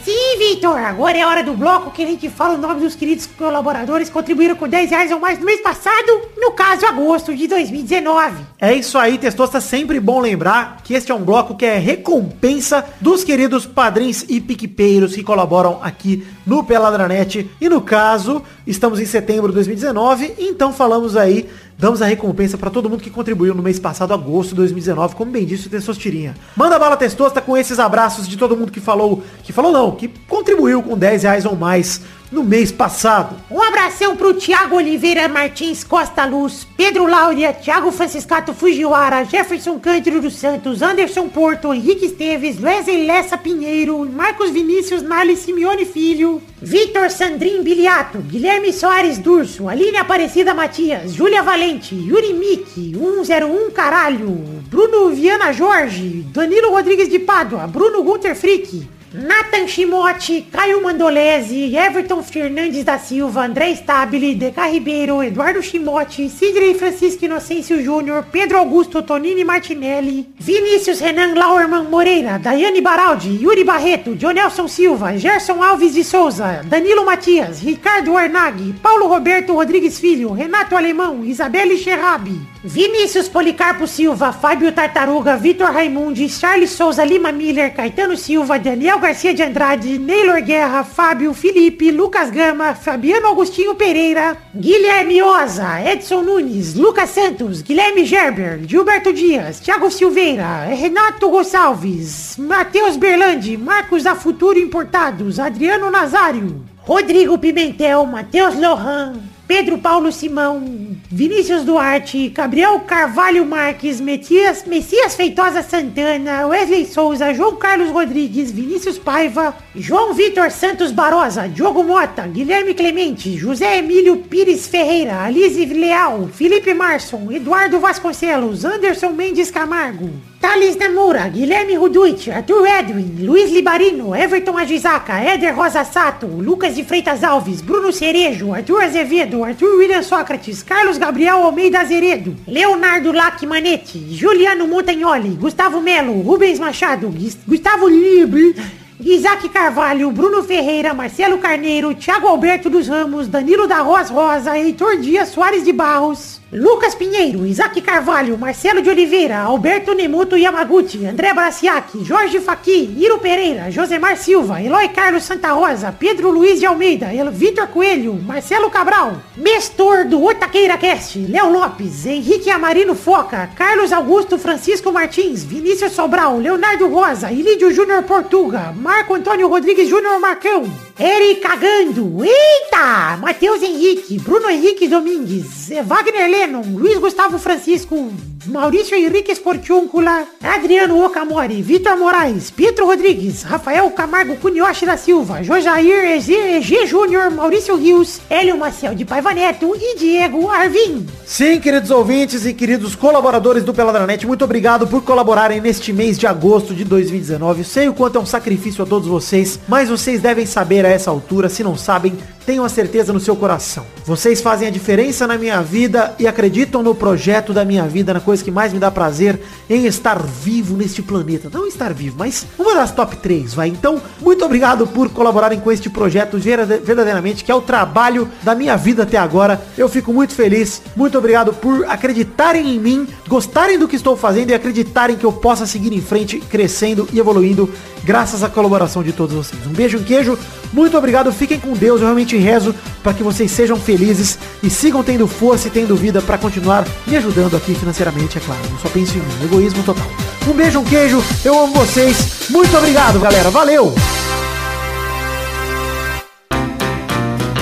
sim, Vitor. Agora é a hora do bloco que a gente fala o nome dos queridos colaboradores que contribuíram com 10 reais ou mais no mês passado, no caso, agosto de 2019. É isso aí, Testosta. Sempre bom lembrar que este é um bloco que é recompensa dos queridos padrinhos e piquepeiros que colaboram aqui no Peladranet. E no caso, estamos em setembro de 2019, então falamos aí, damos a recompensa para todo mundo que contribuiu no mês passado, agosto de 2019, como bem disse o Testostirinha. Manda bala, Testosta, com esses abraços de todo mundo que falou, que falou não, que contribuiu com 10 reais ou mais no mês passado. Um abração pro Thiago Oliveira Martins Costa Luz, Pedro Láudia, Thiago Franciscato Fujiwara, Jefferson Cândido dos Santos, Anderson Porto, Henrique Esteves, Wesley Lessa Pinheiro, Marcos Vinícius Nali Simeone Filho, Vitor Sandrin Biliato, Guilherme Soares Durso, Aline Aparecida Matias, Júlia Valente, Yuri Miki, 101 Caralho, Bruno Viana Jorge, Danilo Rodrigues de Pádua, Bruno Gunter Frick, Nathan Shimote, Caio Mandolese, Everton Fernandes da Silva, André Stabile, Deca Ribeiro, Eduardo Shimote, Sidney Francisco Inocêncio Júnior, Pedro Augusto Tonini Martinelli, Vinícius Renan Lauerman Moreira, Daiane Baraldi, Yuri Barreto, Jonelson Silva, Gerson Alves de Souza, Danilo Matias, Ricardo Arnag, Paulo Roberto Rodrigues Filho, Renato Alemão, Isabelle Xerrabi, Vinícius Policarpo Silva, Fábio Tartaruga, Vitor Raimundi, Charles Souza Lima Miller, Caetano Silva, Daniel Garcia de Andrade, Neylor Guerra, Fábio Felipe, Lucas Gama, Fabiano Agostinho Pereira, Guilherme Oza, Edson Nunes, Lucas Santos, Guilherme Gerber, Gilberto Dias, Thiago Silveira, Renato Gonçalves, Matheus Berlandi, Marcos da Futuro Importados, Adriano Nazário, Rodrigo Pimentel, Matheus Lohan, Pedro Paulo Simão, Vinícius Duarte, Gabriel Carvalho Marques, Messias, Messias Feitosa Santana, Wesley Souza, João Carlos Rodrigues, Vinícius Paiva, João Vitor Santos Barosa, Diogo Mota, Guilherme Clemente, José Emílio Pires Ferreira, Alice Leal, Felipe Marson, Eduardo Vasconcelos, Anderson Mendes Camargo, Thales Namura, Guilherme Ruduit, Arthur Edwin, Luiz Libarino, Everton Agisaca, Éder Rosa Sato, Lucas de Freitas Alves, Bruno Cerejo, Arthur Azevedo, Arthur William Sócrates, Carlos Gabriel Almeida Azeredo, Leonardo Lacmanetti, Juliano Montagnoli, Gustavo Melo, Rubens Machado, Gustavo Libre, Isaac Carvalho, Bruno Ferreira, Marcelo Carneiro, Thiago Alberto dos Ramos, Danilo da Rosa Rosa, Heitor Dias Soares de Barros, Lucas Pinheiro, Isaac Carvalho, Marcelo de Oliveira, Alberto Nemuto Yamaguchi, André Braciac, Jorge Faqui, Iro Pereira, Josemar Silva, Eloy Carlos Santa Rosa, Pedro Luiz de Almeida, Vitor Coelho, Marcelo Cabral, Mestor do Otaqueira Cast, Léo Lopes, Henrique Amarino Foca, Carlos Augusto Francisco Martins, Vinícius Sobral, Leonardo Rosa, Ilídio Júnior Portuga, Marco Antônio Rodrigues Júnior Marcão, Eric Cagando, eita, Matheus Henrique, Bruno Henrique Domingues, Wagner Lennon, Luiz Gustavo Francisco, Maurício Henrique Esportiúncula, Adriano Okamori, Vitor Moraes, Pietro Rodrigues, Rafael Camargo Cunioche da Silva, Jojair EG, EG Júnior, Maurício Rios, Hélio Maciel de Paiva Neto e Diego Arvim. Sim, queridos ouvintes e queridos colaboradores do Peladranet, muito obrigado por colaborarem neste mês de agosto de 2019. Eu sei o quanto é um sacrifício a todos vocês, mas vocês devem saber a essa altura, se não sabem, tenham a certeza no seu coração. Vocês fazem a diferença na minha vida e acreditam no projeto da minha vida, na coisa que mais me dá prazer em estar vivo neste planeta. Não estar vivo, mas uma das top 3, vai. Então, muito obrigado por colaborarem com este projeto verdade- verdadeiramente, que é o trabalho da minha vida até agora. Eu fico muito feliz. Muito obrigado por acreditarem em mim, gostarem do que estou fazendo e acreditarem que eu possa seguir em frente, crescendo e evoluindo graças à colaboração de todos vocês. Um beijo, um queijo. Muito obrigado. Fiquem com Deus. Eu realmente rezo para que vocês sejam felizes e sigam tendo força e tendo vida para continuar me ajudando aqui financeiramente, é claro. Não só penso em mim. Egoísmo total. Um beijo, um queijo. Eu amo vocês. Muito obrigado, galera. Valeu!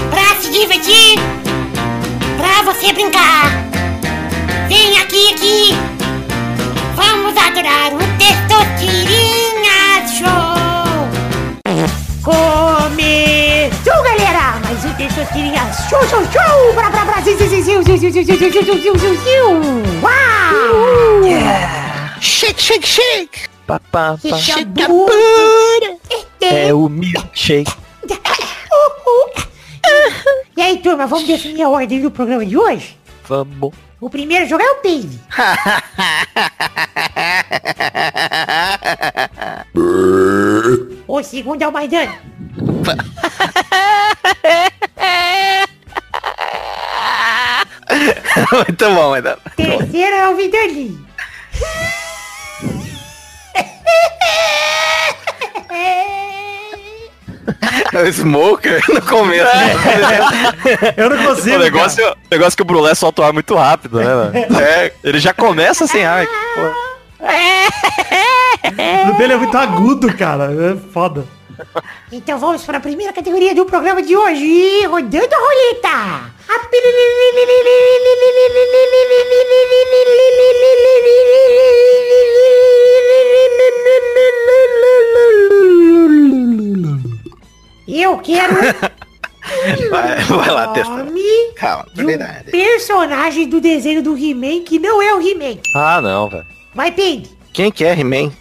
Pra se divertir, pra você brincar. Vem aqui, aqui. Vamos adorar o Testosterinha Começou, galera. Mais um Testosterinha Show, show, show. Pra, pra, pra, ziu, ziu, ziu, ziu, ziu, ziu, ziu, ziu, ziu, ziu, ziu. Uau. Shake, shake, shake. Pá, pá, pá. Chegou. É o milkshake. E aí, turma, vamos definir a ordem do programa de hoje? Vamos. O primeiro jogo é o Peide. segundo é o Maidana. Muito bom, ainda. Terceiro é o Vidani. É o Smoker no começo. Eu não consigo. O negócio, o negócio que o Brulé solta o ar muito rápido, né, mano? É, Ele já começa sem ar. pô. Cara. O dele é muito agudo, cara. É foda. Então vamos para a primeira categoria do programa de hoje. Rodando a roleta. Eu quero vai, vai lá, testa. Calma, de um verdade. personagem do desenho do He-Man que não é o He-Man. Ah, não, velho. Vai, Peide. Quem que é He-Man?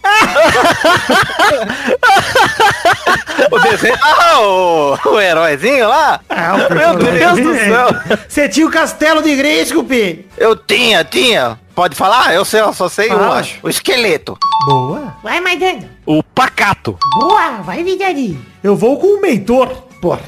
o desenho. Ah, o, o heróizinho lá? Meu Deus do céu. Você tinha o castelo de Gresco, Pedro. Eu tinha, tinha. Pode falar? Eu sei, eu só sei um, acho. O esqueleto. Boa. Vai, Maidana. O pacato. Boa, vai, Vidani. Eu vou com o mentor. Porra.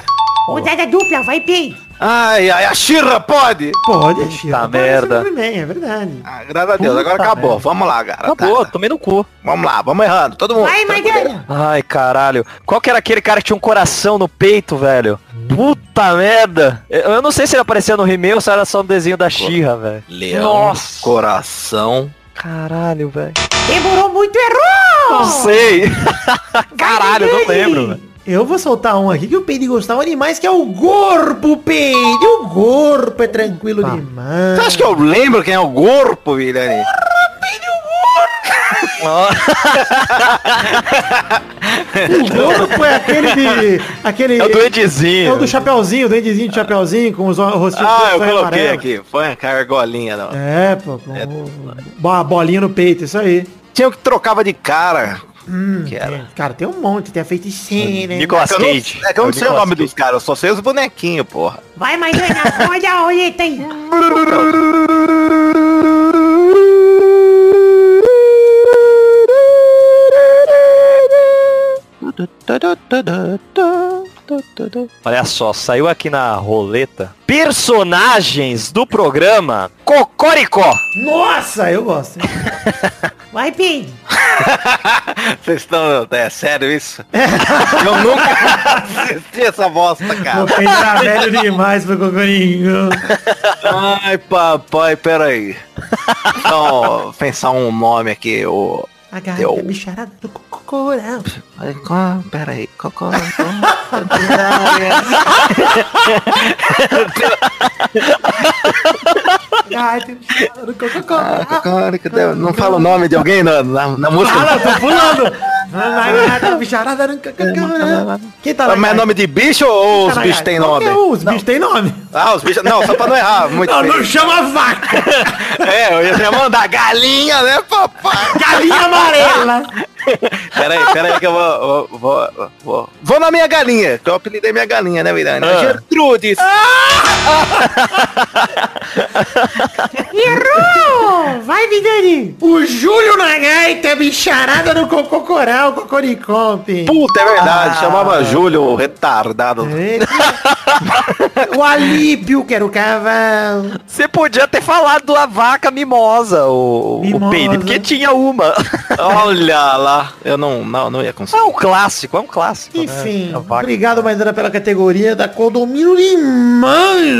Rodada dupla, vai, Peide. Ai, ai, a Xirra pode? Pode, Chico. Tá merda. É verdade. Ah, graças a Deus, agora Puta acabou. merda. Vamos lá, cara. Acabou, Tá. tomei no cu. Vamos lá, vamos errando. Todo mundo. Vai, Maidana. Ai, caralho. Qual que era aquele cara que tinha um coração no peito, velho? Puta merda. Eu eu não sei se ele aparecia no He-Man ou se era só no desenho da Xirra, velho. Leão, Nossa. coração. Caralho, velho. Demorou muito, errou! Não sei. Caralho, não lembro, velho. Eu vou soltar um aqui que o Peide gostava demais, que é o corpo, Peide. O corpo é tranquilo demais. Você acha que eu lembro quem é o corpo, Vilani? O corpo é aquele de... Aquele... É o É duendezinho. o do chapeuzinho, o duendezinho de chapeuzinho, com os rostinhos Ah, eu coloquei amarelos. aqui. Põe a argolinha, não. É, pô, com o- uma bolinha no peito, isso aí. Tinha o que trocava de cara que era. Tem- Cara, tem um monte, tem a feiticeira. Nicolas Cage. é que eu não o sei o nome Cage. dos caras, eu só sei os bonequinhos, porra. Vai, Maidana, pode a roleta aí. Olha só, saiu aqui na roleta personagens do programa Cocoricó. Nossa, eu gosto. Vai, Pedro. Vocês estão. É sério isso? Eu nunca assisti essa bosta, O cara. Pedro era velho demais pro Cocorinho. Ai, papai, peraí. Então, pensar um nome aqui, o. A garra Eu- é bicharada do. É bicharada do cocorão. Ah, Não fala o nome de alguém na, na, na música. Fala, tô pulando. É. Quem tá lá? Mas é nome de bicho ou os bichos têm nome? Os bichos têm nome. Ah, os bichos. Não, só pra não errar. Muito Não, não chama vaca. É, eu ia mandar galinha, né, papai? Galinha amarela. Peraí, peraí que eu vou, vou, vou, vou. Vou na minha galinha, que eu apelidei minha galinha, né, Miranda? Ah. Gertrudes. Errou! Vai, Vidani. O Júlio na gaita é bicharada do cococorão, cocoricompe. Puta, é verdade. Ah. Chamava Júlio, o retardado. O Alípio, que era o cavalo. Você podia ter falado a vaca mimosa, o, Mimosa. o Peide, porque tinha uma. Olha lá. Eu não, não, não ia conseguir. É um clássico, é um clássico. Enfim, né? A vaca. obrigado, Maidana, pela categoria da Condomínio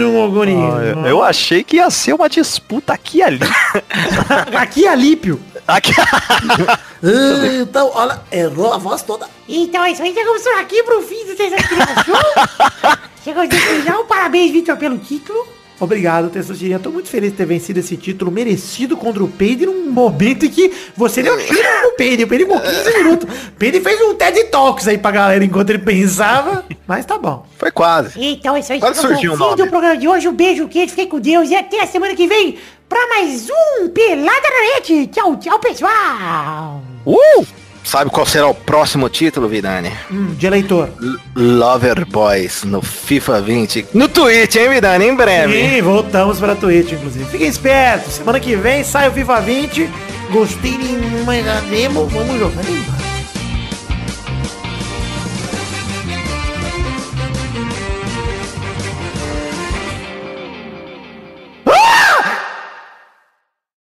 um cocorinho. Ah, eu- Eu achei que ia ser uma disputa aqui e ali. Aqui é Alípio. Aqui, Ah, Então, olha, errou a voz toda. Então é isso aí, chegamos aqui pro fim do Show. Chegamos no final, parabéns, Vitor, pelo título. Obrigado, Testosterinha. Tô muito feliz de ter vencido esse título merecido contra o Peide num momento em que você deu tiro no Peide. O Peide com 15 minutos. O Peide fez um TED Talks aí pra galera enquanto ele pensava. Mas tá bom. Foi quase. Então é isso aí, chegamos surgiu o fim do programa de hoje. Um beijo, queijo, fiquem com Deus e até a semana que vem pra mais um Pelada na Net. Tchau, tchau, pessoal. uh! Sabe qual será o próximo título, Vidani? Hum, de eleitor. L- Lover Boys no FIFA 20. No Twitch, hein, Vidani? Em breve. Sim, voltamos para Twitch, inclusive. Fiquem espertos. Semana que vem sai o FIFA 20. Gostei de mais demo. Vamos jogar.